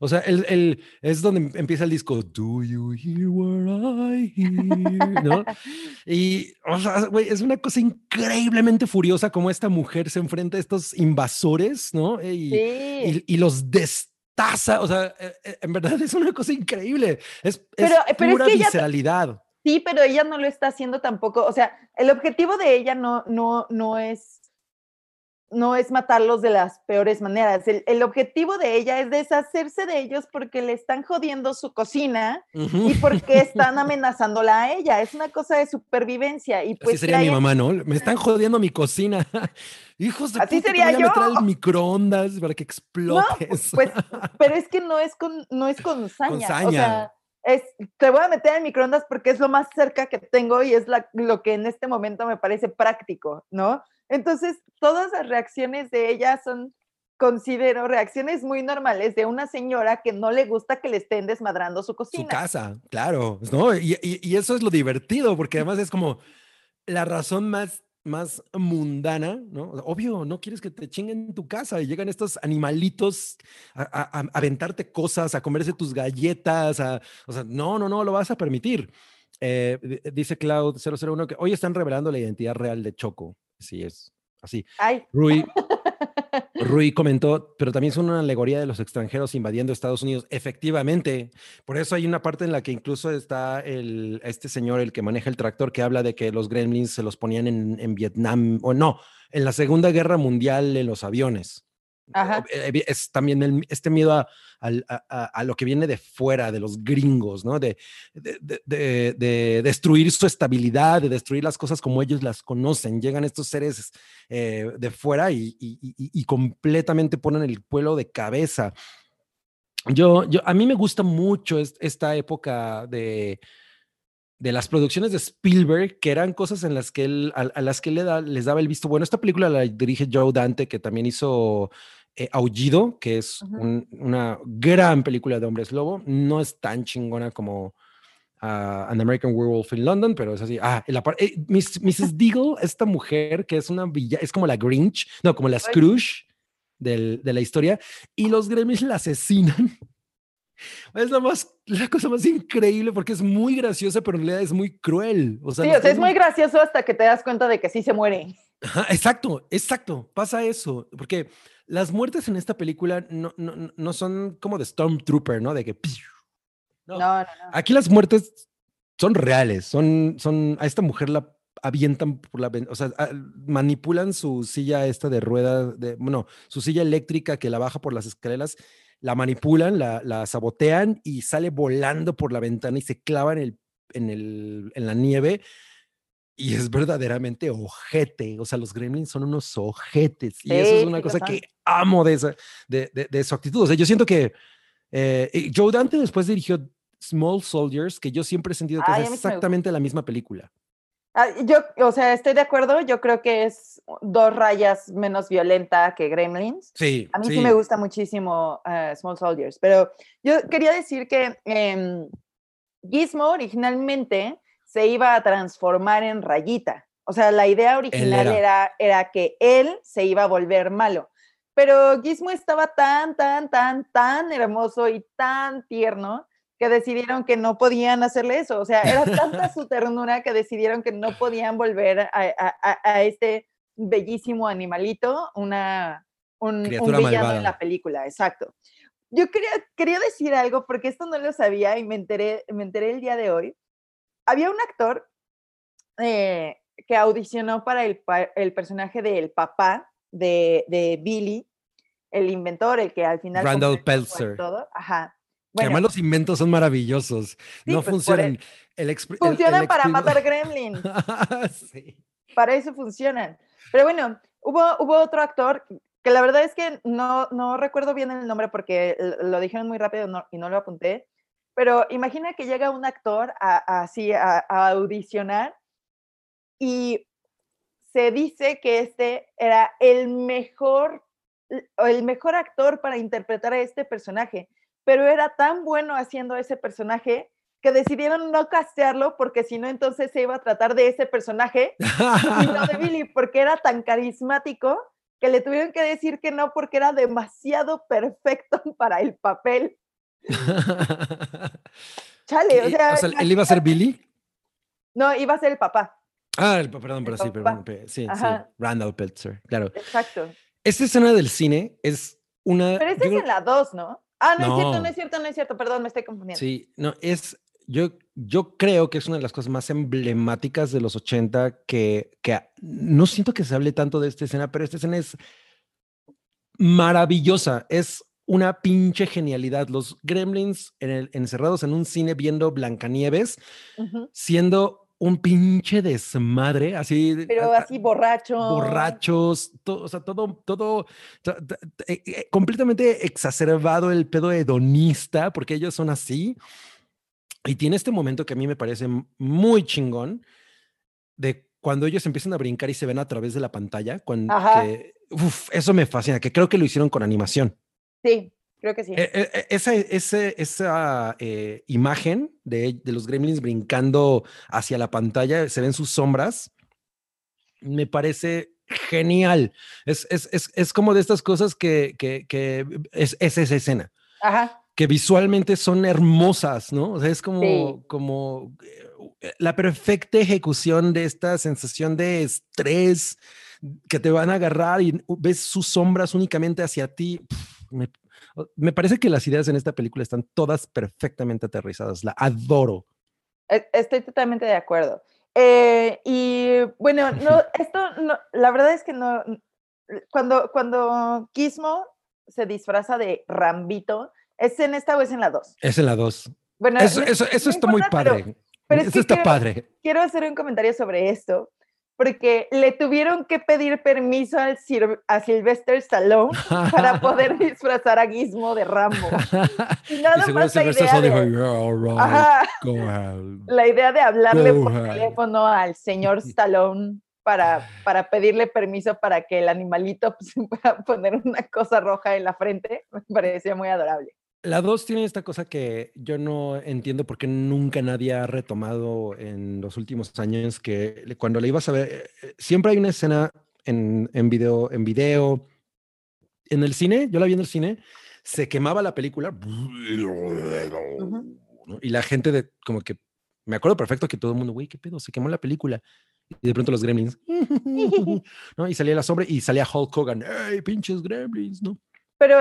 O sea, el, el, es donde empieza el disco Do you hear what I hear? ¿No? Y, o sea, güey, es una cosa increíblemente furiosa como esta mujer se enfrenta a estos invasores, ¿no? Y, y, y los destruye taza, o sea, eh, eh, en verdad es una cosa increíble. Es, pero, es pura visceralidad. sí, pero ella no lo está haciendo tampoco. O sea, el objetivo de ella no, no, no es no es matarlos de las peores maneras. El, objetivo de ella es deshacerse de ellos porque le están jodiendo su cocina y porque están amenazándola a ella. Es una cosa de supervivencia. Y pues Así sería mi mamá, ¿no? Me están jodiendo mi cocina. Hijos de Así sería yo. el microondas para que explotes. pues, pero es que no es con, no es con saña. O sea, es, te voy a meter en microondas porque es lo más cerca que tengo y es lo que en este momento me parece práctico, ¿no? Entonces, todas las reacciones de ella son considero reacciones muy normales de una señora que no le gusta que le estén desmadrando su cocina. Su casa, claro, ¿no? Y, y, eso es lo divertido, porque además es como la razón más más mundana, ¿no? Obvio, no quieres que te chinguen tu casa y llegan estos animalitos a, aventarte cosas, a comerse tus galletas, a, o sea, no, no, no lo vas a permitir. Eh, dice Cloud001 que hoy están revelando la identidad real de Choco. Sí, es así. Ay. Rui, Rui comentó, pero también son una alegoría de los extranjeros invadiendo Estados Unidos. Efectivamente, por eso hay una parte en la que incluso está el, este señor, el que maneja el tractor, que habla de que los gremlins se los ponían en, en Vietnam, o no, en la Segunda Guerra Mundial en los aviones. Eh, es también este miedo a, a, lo que viene de fuera, de los gringos, ¿no? De, de, de, destruir su estabilidad, de destruir las cosas como ellos las conocen. Llegan estos seres eh, de fuera y, y, y, completamente ponen el pueblo de cabeza. Yo, yo, a mí me gusta mucho esta época de, de las producciones de Spielberg, que eran cosas en las que él, a, las que le da, les daba el visto. Bueno, esta película la dirige Joe Dante, que también hizo eh, Aullido, que es una gran película de hombres lobo. No es tan chingona como uh, An American Werewolf in London, pero es así. Ah, la eh, Mrs. Deagle, esta mujer que es una villa, es como la Grinch, no, como la Scrooge del, de la historia, y los gremlins la asesinan Es la, más, la cosa más increíble porque es muy graciosa, pero en realidad es muy cruel. O sea, sí, o sea, es muy gracioso hasta que te das cuenta de que sí se muere. exacto, exacto. Pasa eso. Porque las muertes en esta película no, no, no son como de Stormtrooper, ¿no? De que. No. no, no, Aquí las muertes son reales. Son, son. A esta mujer la avientan por la. O sea, manipulan su silla esta de rueda, de, bueno, su silla eléctrica que la baja por las escaleras la manipulan, la, sabotean y sale volando por la ventana y se clava en, el, en, el, en la nieve. Y es verdaderamente ojete. O sea, los gremlins son unos ojetes. Y eso es una cosa que amo de, esa, de, de, su actitud. O sea, yo siento que eh, Joe Dante después dirigió Small Soldiers, que yo siempre he sentido que es exactamente la misma película. Ah, yo, o sea, estoy de acuerdo. Yo creo que es dos rayas menos violenta que Gremlins. Sí. A mí sí, me gusta muchísimo uh, Small Soldiers, pero yo quería decir que eh, Gizmo originalmente se iba a transformar en rayita. O sea, la idea original era. Era, era que él se iba a volver malo. Pero Gizmo estaba tan, tan, tan, tan hermoso y tan tierno que decidieron que no podían hacerle eso. O sea, era tanta su ternura que decidieron que no podían volver a, este bellísimo animalito, una, un, villano en la película, exacto. Yo quería, quería decir algo porque esto no lo sabía y me enteré, me enteré el día de hoy. Había un actor eh, que audicionó para el, el personaje del papá de, de, Billy, el inventor, el que al final... Randall Peltzer. Todo. Ajá además los inventos son maravillosos. no pues, funcionan. El, funcionan para matar gremlins. sí. Para eso funcionan. Pero bueno, hubo, hubo otro actor que la verdad es que no, no recuerdo bien el nombre porque lo dijeron muy rápido y no lo apunté. Pero imagina que llega un actor así a, audicionar y se dice que este era el mejor, el mejor actor para interpretar a este personaje pero era tan bueno haciendo ese personaje que decidieron no castearlo porque si no entonces se iba a tratar de ese personaje y no de Billy porque era tan carismático que le tuvieron que decir que no porque era demasiado perfecto para el papel. Chale, o sea, ¿él iba a ser Billy? No, iba a ser el papá. Ah, el, perdón, pero sí, perdón, sí, sí, Randall Peltzer, claro. Exacto. Esta escena del cine es una... Pero esta es en la 2, ¿no? Ah, no, es cierto, no es cierto, no es cierto, perdón, me estoy confundiendo. Sí, no, es, yo, yo creo que es una de las cosas más emblemáticas de los 80 que, que no siento que se hable tanto de esta escena, pero esta escena es maravillosa, es una pinche genialidad. Los gremlins en el, encerrados en un cine viendo Blancanieves, siendo un pinche desmadre, así. Pero así borrachos. Borrachos, todo, o sea, todo, todo, eh, eh, completamente exacerbado el pedo hedonista, porque ellos son así. Y tiene este momento que a mí me parece muy chingón, de cuando ellos empiezan a brincar y se ven a través de la pantalla, cuando uf, eso me fascina, que creo que lo hicieron con animación. Sí, creo que sí. Eh, eh, eh, esa ese- esa eh, imagen de, de los gremlins brincando hacia la pantalla, se ven sus sombras, me parece genial. Es, es, es, es como de estas cosas que, que, que es, es esa escena. Ajá. que visualmente son hermosas, ¿no? O sea, es como, Sí. como eh, la perfecta ejecución de esta sensación de estrés que te van a agarrar y ves sus sombras únicamente hacia ti. Me, me parece que las ideas en esta película están todas perfectamente aterrizadas. La adoro. E- Estoy totalmente de acuerdo. Eh, y bueno, no, esto no, la verdad es que no. Cuando, cuando Gizmo se disfraza de Rambito, ¿es en esta o es en la 2? Es en la 2. Bueno, Eso, no- eso, eso está muy importa, padre. pero es eso que está quiero- padre. quiero hacer un comentario sobre esto, porque le tuvieron que pedir permiso al Sir- a Sylvester Stallone para poder disfrazar a Gizmo de Rambo. Y nada más la idea, de, la idea de hablarle Go por ahead. teléfono al señor Stallone para, para pedirle permiso para que el animalito pues, se pueda poner una cosa roja en la frente, me parecía muy adorable. La 2 tiene esta cosa que yo no entiendo por qué nunca nadie ha retomado en los últimos años, que cuando le ibas a ver, eh, eh, siempre hay una escena en, en video, en video, en el cine, yo la vi en el cine, se quemaba la película ¿no? y la gente de, como que, me acuerdo perfecto que todo el mundo, güey, ¿qué pedo? Se quemó la película. Y de pronto los gremlins, ¿no? Y salía la sombra y salía Hulk Hogan, ¡ay, pinches gremlins! ¿no? Pero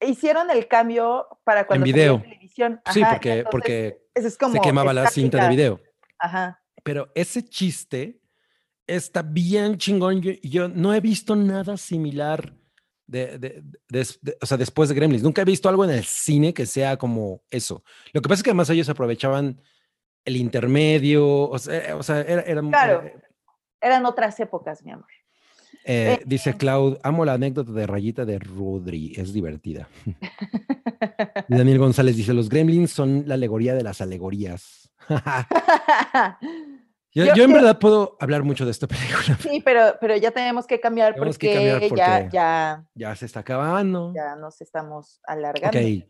hicieron el cambio para cuando salió video. televisión. Sí, Ajá, y porque, entonces porque es como se quemaba la cinta de estática. video. Ajá. Pero ese chiste está bien chingón. Yo, yo no he visto nada similar de, de- de- o sea, después de Gremlins. Nunca he visto algo en el cine que sea como eso. Lo que pasa es que además ellos aprovechaban el intermedio, o sea, eh, o sea, era, era- Claro. era- Eran otras épocas, mi amor. Eh, dice Cloud, amo la anécdota de Rayita de Rodri, es divertida. Y Daniel González dice, los gremlins son la alegoría de las alegorías. yo, Yo- yo en verdad puedo hablar mucho de esta película. sí, pero, pero ya tenemos que cambiar Tenemos que porque, cambiar ya, porque- ya, Ya se está acabando. ya nos estamos alargando. Ok.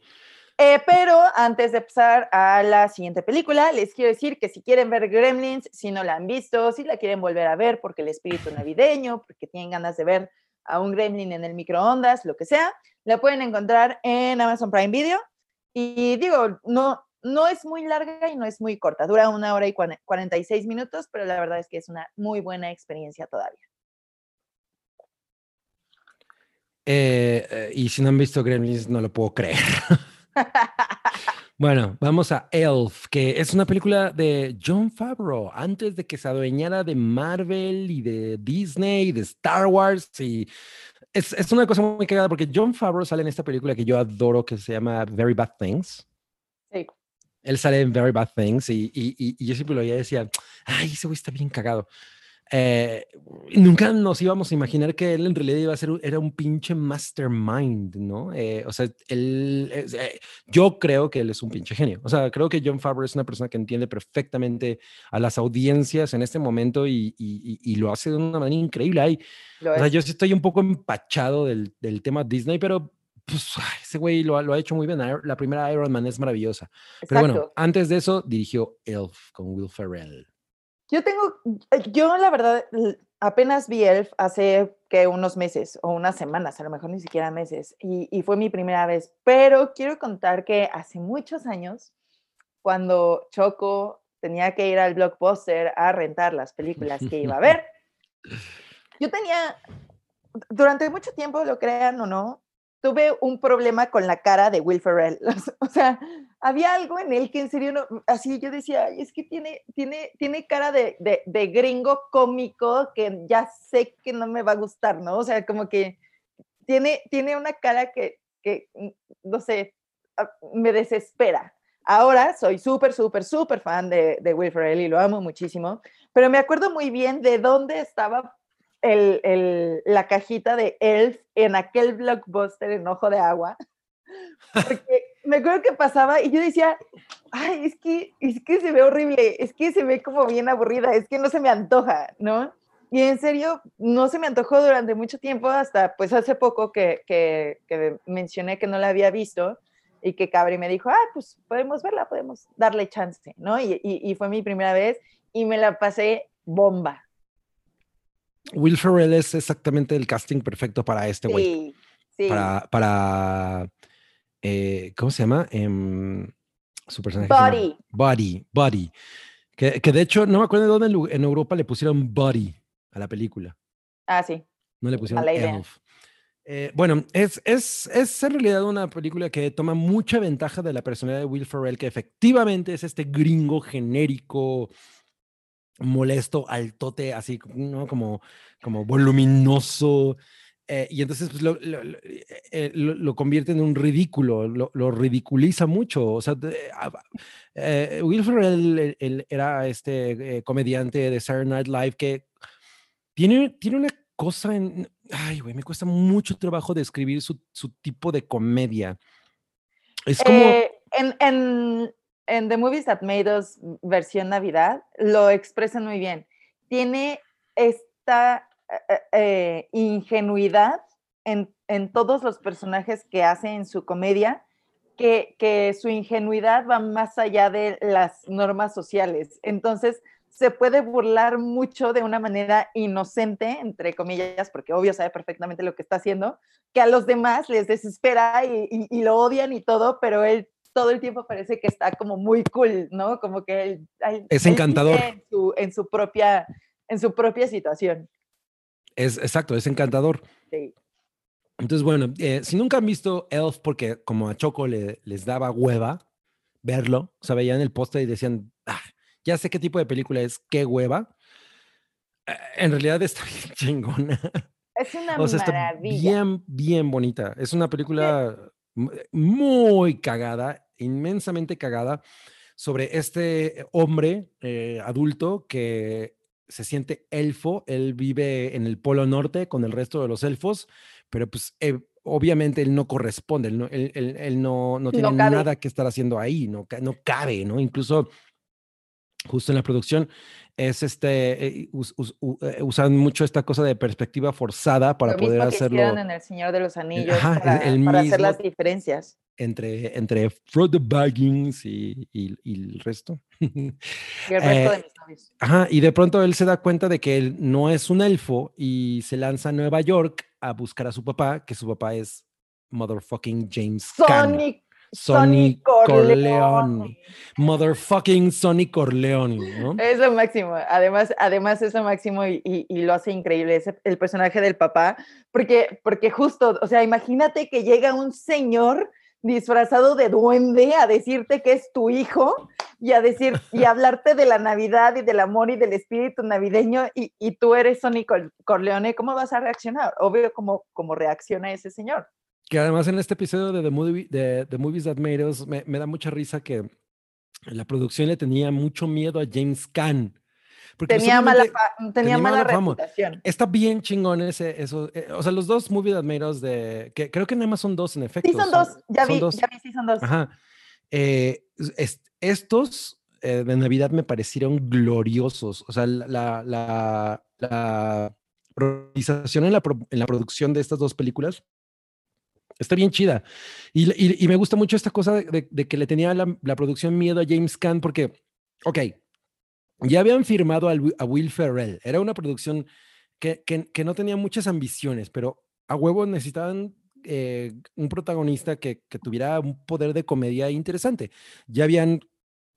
Eh, pero antes de pasar a la siguiente película, les quiero decir que si quieren ver Gremlins, si no la han visto, si la quieren volver a ver porque el espíritu navideño, porque tienen ganas de ver a un Gremlin en el microondas, lo que sea, la pueden encontrar en Amazon Prime Video. Y digo, no, no es muy larga y no es muy corta, dura una hora y cuare- 46 minutos, pero la verdad es que es una muy buena experiencia todavía. Eh, eh, y si no han visto Gremlins, no lo puedo creer. Bueno, vamos a Elf, que es una película de John Favreau, antes de que se adueñara de Marvel y de Disney y de Star Wars. Y es, es una cosa muy cagada porque John Favreau sale en esta película que yo adoro, que se llama Very Bad Things. Sí. Él sale en Very Bad Things y, y, y- y yo siempre lo veía y decía, ay, ese güey está bien cagado. Eh, nunca nos íbamos a imaginar que él en realidad iba a ser, era un pinche mastermind, ¿no? Eh, o sea, él, eh, yo creo que él es un pinche genio. O sea, creo que John Favreau es una persona que entiende perfectamente a las audiencias en este momento y, y- y- y lo hace de una manera increíble. Lo o sea, yo sí estoy un poco empachado del, del tema Disney, pero pues, ay, ese güey lo, ha- lo ha hecho muy bien. La primera Iron Man es maravillosa. Pero bueno, Exacto. antes de eso dirigió Elf con Will Ferrell. Yo tengo, eh, yo la verdad apenas vi Elf hace que unos meses o unas semanas, a lo mejor ni siquiera meses, y, y fue mi primera vez, pero quiero contar que hace muchos años, cuando Choco tenía que ir al blockbuster a rentar las películas que iba a ver, yo tenía, durante mucho tiempo, lo crean o no, tuve un problema con la cara de Will Ferrell. O sea, había algo en él que en serio, no, así yo decía, "Ay, es que tiene, tiene, tiene cara de, de, de gringo cómico que ya sé que no me va a gustar, ¿no? O sea, como que tiene, tiene una cara que, que, mm, no sé, ah, me desespera. Ahora soy súper, súper, súper fan de, de Will Ferrell y lo amo muchísimo, pero me acuerdo muy bien de dónde estaba el, el- la cajita de Elf en aquel blockbuster en Ojo de Agua. Porque me acuerdo que pasaba y yo decía, ay, es que, es que se ve horrible, es que se ve como bien aburrida, es que no se me antoja, ¿no? y en serio, no se me antojó durante mucho tiempo, hasta pues hace poco que, que, que mencioné que no la había visto y que Cabri me dijo, ah, pues podemos verla, podemos darle chance, ¿no? Y, y, y, fue mi primera vez y me la pasé bomba. Will Ferrell es exactamente el casting perfecto para este güey. Sí, sí. Para, para eh, ¿cómo se llama? Eh, su personaje. Buddy. Buddy, Buddy. Que, que, de hecho, no me acuerdo de dónde en Europa le pusieron Buddy a la película. Ah, sí. No le pusieron Elf. Eh, bueno, es, es, es, en realidad una película que toma mucha ventaja de la personalidad de Will Ferrell, que efectivamente es este gringo genérico, molesto, altote, así ¿no? como, como voluminoso. Eh, y entonces pues, lo, lo, eh, lo, lo, convierte en un ridículo, lo, ridiculiza mucho. O sea, ah, Will Ferrell él, era este comediante de Saturday Night Live que tiene, tiene una cosa en... Ay, güey, me cuesta mucho trabajo describir su, su tipo de comedia. Es como... Eh, en, en, en, The Movies That Made Us versión Navidad lo expresan muy bien. Tiene esta eh, eh, ingenuidad en, en, todos los personajes que hace en su comedia, que, que su ingenuidad va más allá de las normas sociales. Entonces, se puede burlar mucho de una manera inocente, entre comillas, porque obvio sabe perfectamente lo que está haciendo, que a los demás les desespera y, y lo odian y todo, pero él todo el tiempo parece que está como muy cool, ¿no? Como que él, él es encantador en su, en su, propia en su propia situación. Es exacto, es encantador. Sí. Entonces, bueno, eh, si nunca han visto Elf, porque como a Choco le, les daba hueva verlo, o sea, veían el póster y decían, ah, ya sé qué tipo de película es, qué hueva. Eh, en realidad está bien chingona. Es una o sea, maravilla. Está bien, bien bonita. Es una película muy cagada, inmensamente cagada, sobre este hombre eh, adulto que se siente elfo. Él vive en el Polo Norte con el resto de los elfos, pero pues eh, obviamente él no corresponde, él no, él, él, él no, no tiene no nada que estar haciendo ahí, no, no cabe, ¿no? Incluso justo en la producción, es este, eh, us, us, uh, usan mucho esta cosa de perspectiva forzada para Lo poder mismo que hacerlo. en El Señor de los Anillos, Ajá, para, el para mismo hacer las diferencias. Entre, entre Frodo Baggins y, y, y el resto. Y el resto de mis novios. Ajá, y de pronto él se da cuenta de que él no es un elfo y se lanza a Nueva York a buscar a su papá, que su papá es motherfucking James. Sonic Sonny Corleone. Motherfucking Sonny Corleone, ¿no? Es lo máximo. Además, además es lo máximo y, y, y, lo hace increíble. Es el personaje del papá, porque, porque justo, o sea, imagínate que llega un señor disfrazado de duende a decirte que es tu hijo y a decir y a hablarte de la Navidad y del amor y del espíritu navideño y, y tú eres Sonny Corleone, ¿cómo vas a reaccionar? Obvio como, como reacciona ese señor. Que además en este episodio de The, Movie, de, The Movies That Made Us me, me, da mucha risa que la producción le tenía mucho miedo a James Caan. Porque tenía mala, tenía, tenía mala, mala reputación. Está bien chingón ese, eso. Eh, o sea, los dos Movies That Made Us de... Que creo que nada más son dos en efecto. Sí, son, son dos. Ya son vi, dos. ya vi, sí son dos. Ajá. Eh, est estos eh, de Navidad me parecieron gloriosos. O sea, la, la, la, la en la, en la producción de estas dos películas Está bien chida. Y, me gusta mucho esta cosa de, que le tenía la, producción miedo a James Caan porque, ok, ya habían firmado a Will Ferrell. Era una producción que, que, no tenía muchas ambiciones, pero a huevo necesitaban eh, un protagonista que, que, tuviera un poder de comedia interesante. Ya habían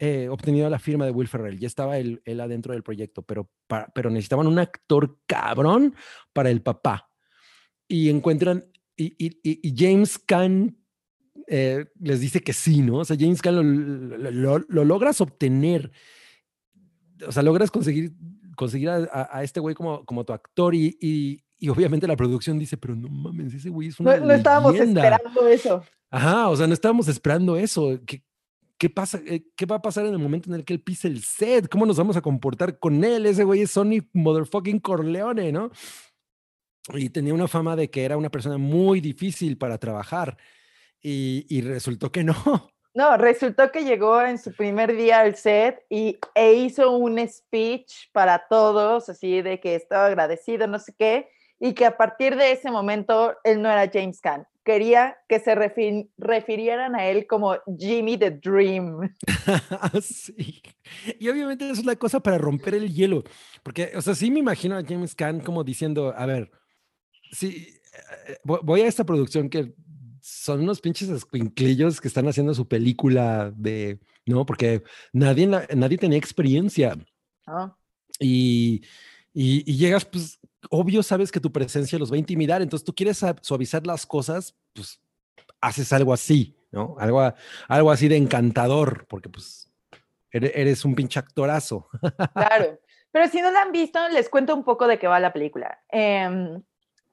eh, obtenido la firma de Will Ferrell, ya estaba él, él adentro del proyecto, pero, pero necesitaban un actor cabrón para el papá. Y encuentran y, y, y James Caan eh, les dice que sí, ¿no? O sea, James Caan lo, lo, lo, lo logras obtener, o sea, logras conseguir, conseguir a, este güey como, como tu actor y, y, y, obviamente la producción dice, pero no mames, ese güey es una No, no estábamos esperando eso. Ajá, o sea, no estábamos esperando eso. ¿Qué, ¿Qué pasa? Eh, ¿Qué va a pasar en el momento en el que él pise el set? ¿Cómo nos vamos a comportar con él? Ese güey es Sonny Motherfucking Corleone, ¿no? Y tenía una fama de que era una persona muy difícil para trabajar y, y resultó que no. No, resultó que llegó en su primer día al set y, e hizo un speech para todos, así de que estaba agradecido, no sé qué, y que a partir de ese momento él no era James Caan. Quería que se refirieran a él como Jimmy the Dream. sí. Y obviamente es una cosa para romper el hielo, porque, o sea, sí me imagino a James Caan como diciendo, a ver, sí, eh, voy a esta producción que son unos pinches escuinclillos que están haciendo su película de, ¿no? Porque nadie, nadie tenía experiencia. Ah. Y, y, llegas, pues, obvio sabes que tu presencia los va a intimidar, entonces tú quieres suavizar las cosas, pues haces algo así, ¿no? Algo, algo así de encantador, porque pues eres, un pinche actorazo. Claro, pero si no la han visto, les cuento un poco de qué va la película. Eh,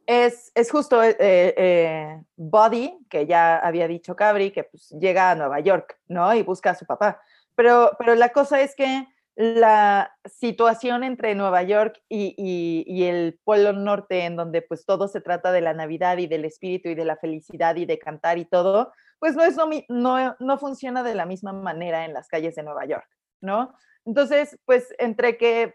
es, es justo eh, eh, Buddy, que ya había dicho Cabri, que pues, llega a Nueva York, ¿no? Y busca a su papá. Pero, pero la cosa es que la situación entre Nueva York y, y, el Polo Norte, en donde pues todo se trata de la Navidad y del espíritu y de la felicidad y de cantar y todo, pues no, es, no, no funciona de la misma manera en las calles de Nueva York, ¿no? Entonces, pues entre que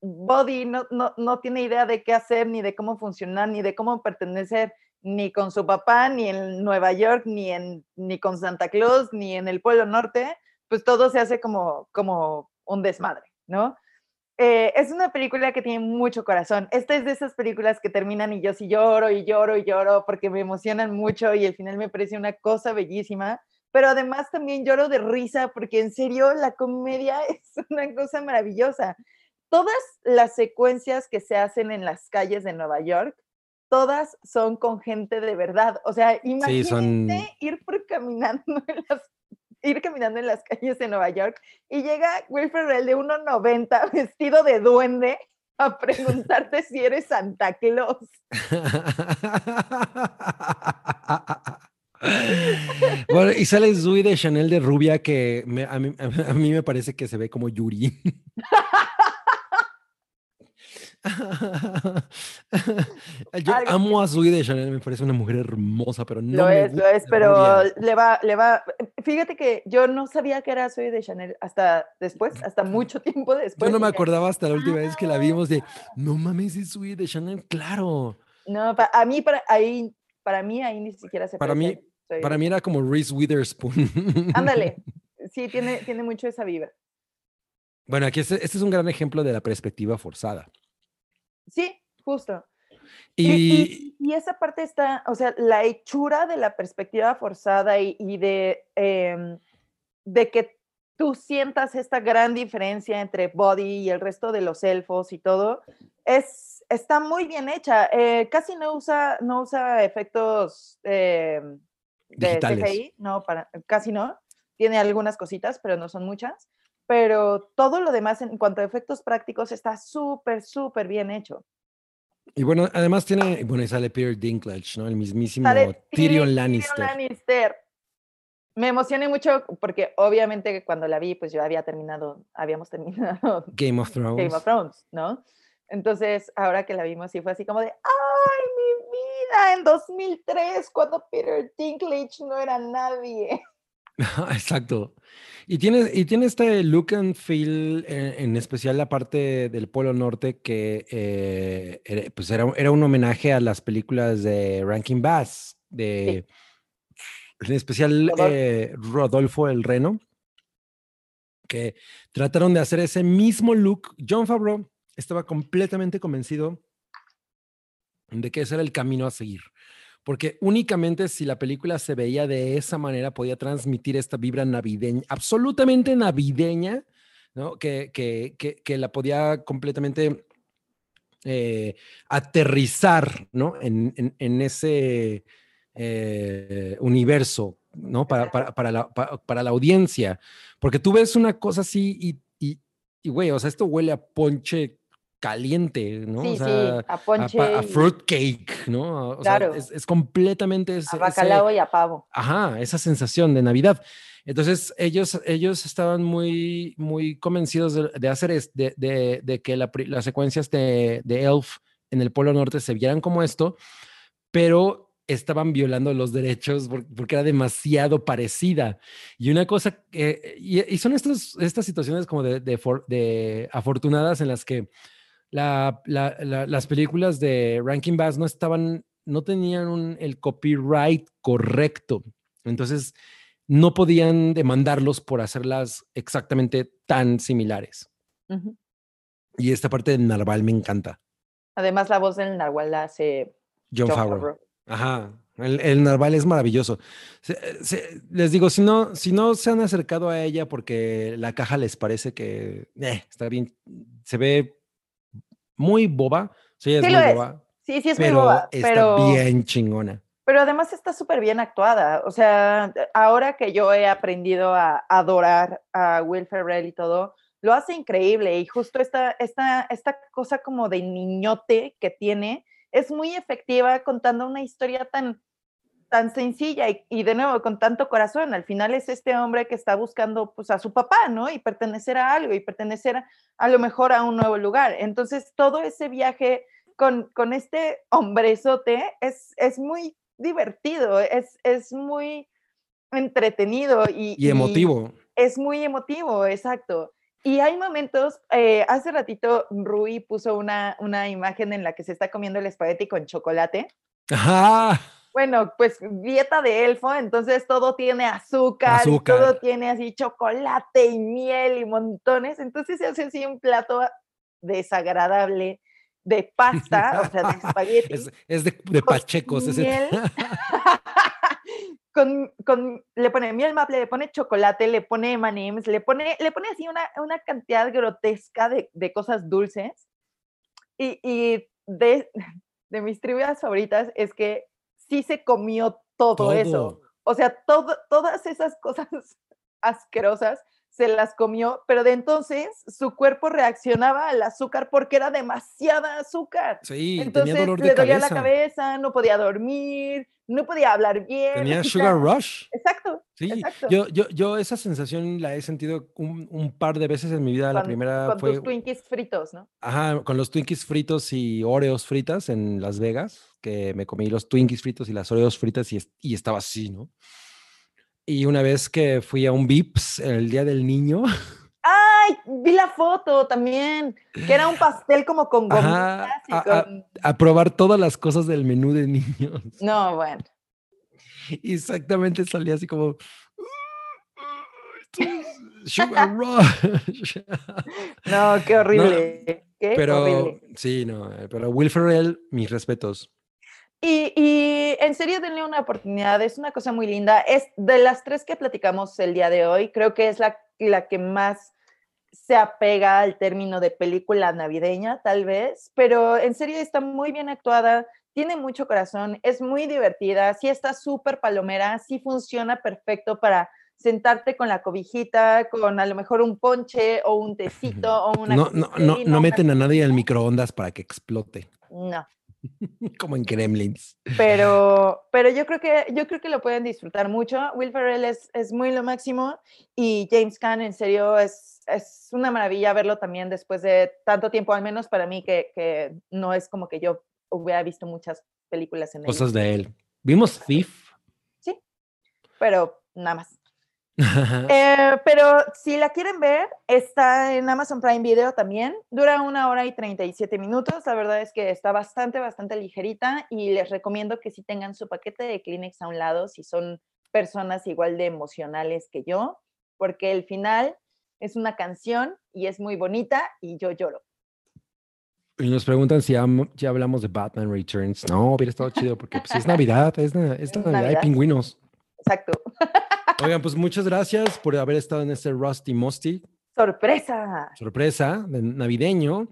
Body no, no, no, tiene idea de qué hacer, ni de cómo funcionar, ni de cómo pertenecer, ni con su papá, ni en Nueva York, ni, en, ni con Santa Claus, ni en el Pueblo Norte, pues todo se hace como, como un desmadre, ¿no? Eh, es una película que tiene mucho corazón. Esta es de esas películas que terminan y yo sí lloro y lloro y lloro porque me emocionan mucho y al final me parece una cosa bellísima, pero además también lloro de risa porque en serio la comedia es una cosa maravillosa todas las secuencias que se hacen en las calles de Nueva York, todas son con gente de verdad. O sea, imagínate ir por caminando en las ir caminando en las calles de Nueva York y llega Will Ferrell de 1.90 vestido de duende a preguntarte si eres Santa Claus. bueno, y sale Zui de Chanel de rubia que a, mí, a, mí, me parece que se ve como Yuri. Yo amo a Zoe de Chanel, me parece una mujer hermosa, pero no. Lo es, lo es, pero le va, le va. Fíjate que yo no sabía que era Zoe de Chanel hasta después, hasta mucho tiempo después. Yo no me acordaba hasta la última vez que la vimos de, no mames, es Zoe de Chanel, claro. No, a mí, para, ahí, para mí, ahí ni siquiera se Para mí, para mí era como Reese Witherspoon. Ándale, sí, tiene, tiene mucho esa vibra. Bueno, aquí este, este es un gran ejemplo de la perspectiva forzada. Sí, justo. Y, esa parte está, o sea, la hechura de la perspectiva forzada y, de, em, de que tú sientas esta gran diferencia entre Body y el resto de los elfos y todo, es, está muy bien hecha. Eh, casi no usa, no usa efectos em, de CGI, no, para, casi no. Tiene algunas cositas, pero no son muchas pero todo lo demás en cuanto a efectos prácticos está súper, súper bien hecho. Y bueno, además tiene, bueno, y sale Peter Dinklage, ¿no? El mismísimo Tyrion Lannister. Lannister. Me emocioné mucho porque obviamente cuando la vi, pues yo había terminado, habíamos terminado Game of Thrones. Game of Thrones, ¿no? Entonces, ahora que la vimos, sí fue así como de, ¡ay, mi vida! En 2003, cuando Peter Dinklage no era nadie. Exacto. Y tiene, y tiene este look and feel, eh, en, especial la parte del Polo Norte, que eh, pues era, era, un homenaje a las películas de Rankin Bass, de, en especial eh, Rodolfo el Reno, que trataron de hacer ese mismo look. John Favreau estaba completamente convencido de que ese era el camino a seguir porque únicamente si la película se veía de esa manera podía transmitir esta vibra navideña, absolutamente navideña, ¿no? Que, que, que, la podía completamente eh, aterrizar, ¿no? En, en, ese eh, universo, ¿no? Para, para, para, la, para, la, audiencia. Porque tú ves una cosa así y, y, y, güey, o sea, esto huele a ponche caliente, ¿no? Sí, o sea, sí, a ponche. A, fruitcake, ¿no? O claro. sea, es, completamente... Ese, a bacalao y a pavo. Ajá, esa sensación de Navidad. Entonces, ellos, ellos estaban muy, muy convencidos de, hacer es, de, de, de, que las secuencias de, de Elf en el Polo Norte se vieran como esto, pero estaban violando los derechos porque era demasiado parecida. Y una cosa, que, y, son estas, estas situaciones como de, de, afortunadas en las que las películas de Rankin Bass no estaban, no tenían el copyright correcto. Entonces, no podían demandarlos por hacerlas exactamente tan similares. Y esta parte del narval me encanta. Además, la voz del narval la hace John, Favreau. Ajá. El, narval es maravilloso. les digo, si no, si no se han acercado a ella porque la caja les parece que eh, está bien, se ve muy boba. Sí, es muy boba. Sí, sí es muy boba. Está bien chingona. Pero además está súper bien actuada. O sea, ahora que yo he aprendido a adorar a Will Ferrell y todo, lo hace increíble. Y justo esta, esta, esta cosa como de niñote que tiene es muy efectiva contando una historia tan, tan sencilla y, de nuevo con tanto corazón. Al final es este hombre que está buscando pues a su papá, ¿no? Y pertenecer a algo y pertenecer a, lo mejor a un nuevo lugar. Entonces todo ese viaje con, con este hombrezote es, es muy divertido, es, es muy entretenido y, y emotivo. es muy emotivo, exacto. Y hay momentos, eh, hace ratito Rui puso una, una imagen en la que se está comiendo el espagueti con chocolate. Ajá. Bueno, pues dieta de elfo, entonces todo tiene azúcar, todo tiene así chocolate y miel y montones, entonces se hace así un plato desagradable de pasta, o sea, de espagueti. Es, de, de pachecos. Ese. con, le pone miel maple, le pone chocolate, le pone M&M's, le pone, le pone así una, una cantidad grotesca de, de cosas dulces. Y, y de, de, mis trivias favoritas es que sí se comió todo, eso. O sea, todo, todas esas cosas asquerosas se las comió, pero de entonces su cuerpo reaccionaba al azúcar porque era demasiada azúcar. Sí, entonces tenía dolor de le dolía la cabeza, no podía dormir, no podía hablar bien. Tenía sugar rush. Exacto. Sí, Yo, yo, yo esa sensación la he sentido un, un par de veces en mi vida. la primera con fue. Con Twinkies fritos, ¿no? Ajá, con los Twinkies fritos y Oreos fritas en Las Vegas, que me comí los Twinkies fritos y las Oreos fritas y, y estaba así, ¿no? Y una vez que fui a un Vips el Día del Niño. ¡Ay! Vi la foto también, que era un pastel como con gomitas y a, con... A, probar todas las cosas del menú de niños. No, bueno. Exactamente salía así como... Sugar Rush. No, qué horrible. qué pero, horrible. Sí, no, pero Will Ferrell, mis respetos. Y, en serio, denle una oportunidad, es una cosa muy linda. Es de las tres que platicamos el día de hoy, creo que es la, la que más se apega al término de película navideña, tal vez, pero en serio está muy bien actuada, tiene mucho corazón, es muy divertida, sí está súper palomera, sí funciona perfecto para sentarte con la cobijita, con a lo mejor un ponche o un tecito o una... No, no, no, no meten a nadie al microondas para que explote. No, Como en Gremlins. Pero, pero yo creo que yo creo que lo pueden disfrutar mucho. Will Ferrell es, es muy lo máximo y James Caan en serio es, es una maravilla verlo también después de tanto tiempo, al menos para mí que, que no es como que yo hubiera visto muchas películas en Cosas de él. ¿Vimos Thief? Sí, pero nada más. Eh, pero si la quieren ver, está en Amazon Prime Video también. Dura una hora y 37 minutos. La verdad es que está bastante, bastante ligerita y les recomiendo que si tengan su paquete de Kleenex a un lado, si son personas igual de emocionales que yo, porque el final es una canción y es muy bonita y yo lloro. Y nos preguntan si ya, hablamos de Batman Returns. No, hubiera estado chido porque pues, es Navidad, es, Navidad, hay pingüinos. Exacto. Oigan, pues muchas gracias por haber estado en este Rusty Musty. Sorpresa. Sorpresa, navideño.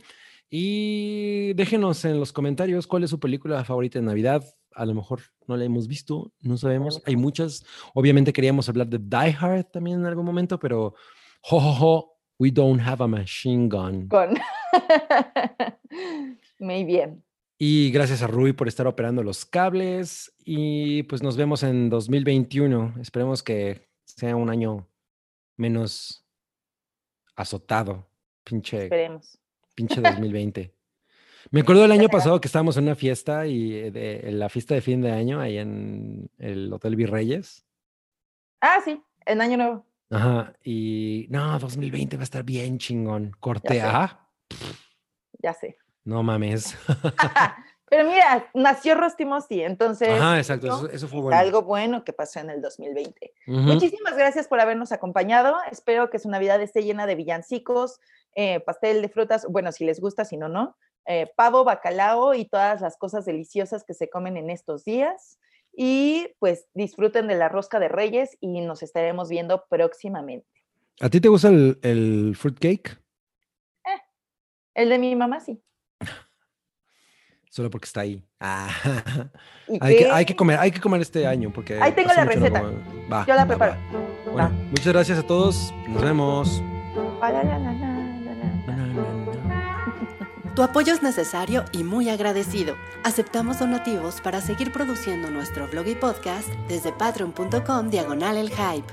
Y déjenos en los comentarios cuál es su película favorita de Navidad. A lo mejor no la hemos visto, no sabemos. Hay muchas. Obviamente queríamos hablar de Die Hard también en algún momento, pero jo, jo, jo, we don't have a machine gun. Con. Muy bien. Y gracias a Rui por estar operando los cables. Y pues nos vemos en 2021. Esperemos que sea un año menos azotado. Pinche. Esperemos. Pinche 2020. Me acuerdo del año pasado que estábamos en una fiesta y eh, de, la fiesta de fin de año ahí en el Hotel Virreyes. Ah, sí, en Año Nuevo. Ajá, y no, 2020 va a estar bien chingón. Corte sé. A. Ya sé. No mames. Pero mira, nació Rusty Musty, entonces Ajá, exacto. ¿no? Eso, eso fue bueno. algo bueno que pasó en el 2020. Ujú. Muchísimas gracias por habernos acompañado. Espero que su Navidad esté llena de villancicos, eh, pastel de frutas, bueno, si les gusta, si no, no, eh, pavo, bacalao y todas las cosas deliciosas que se comen en estos días. Y pues disfruten de la rosca de Reyes y nos estaremos viendo próximamente. ¿A ti te gusta el, el fruitcake? El de mi mamá, sí. Solo porque está ahí. Ah. ¿Y Hay que, hay que comer, hay que comer este año porque. Ahí tengo la no receta. como- Va, Yo la va, preparo. va. Bueno, muchas gracias a todos. Nos vemos. Tu apoyo es necesario y muy agradecido. Aceptamos donativos para seguir produciendo nuestro blog y podcast desde patreon.com diagonal el hype.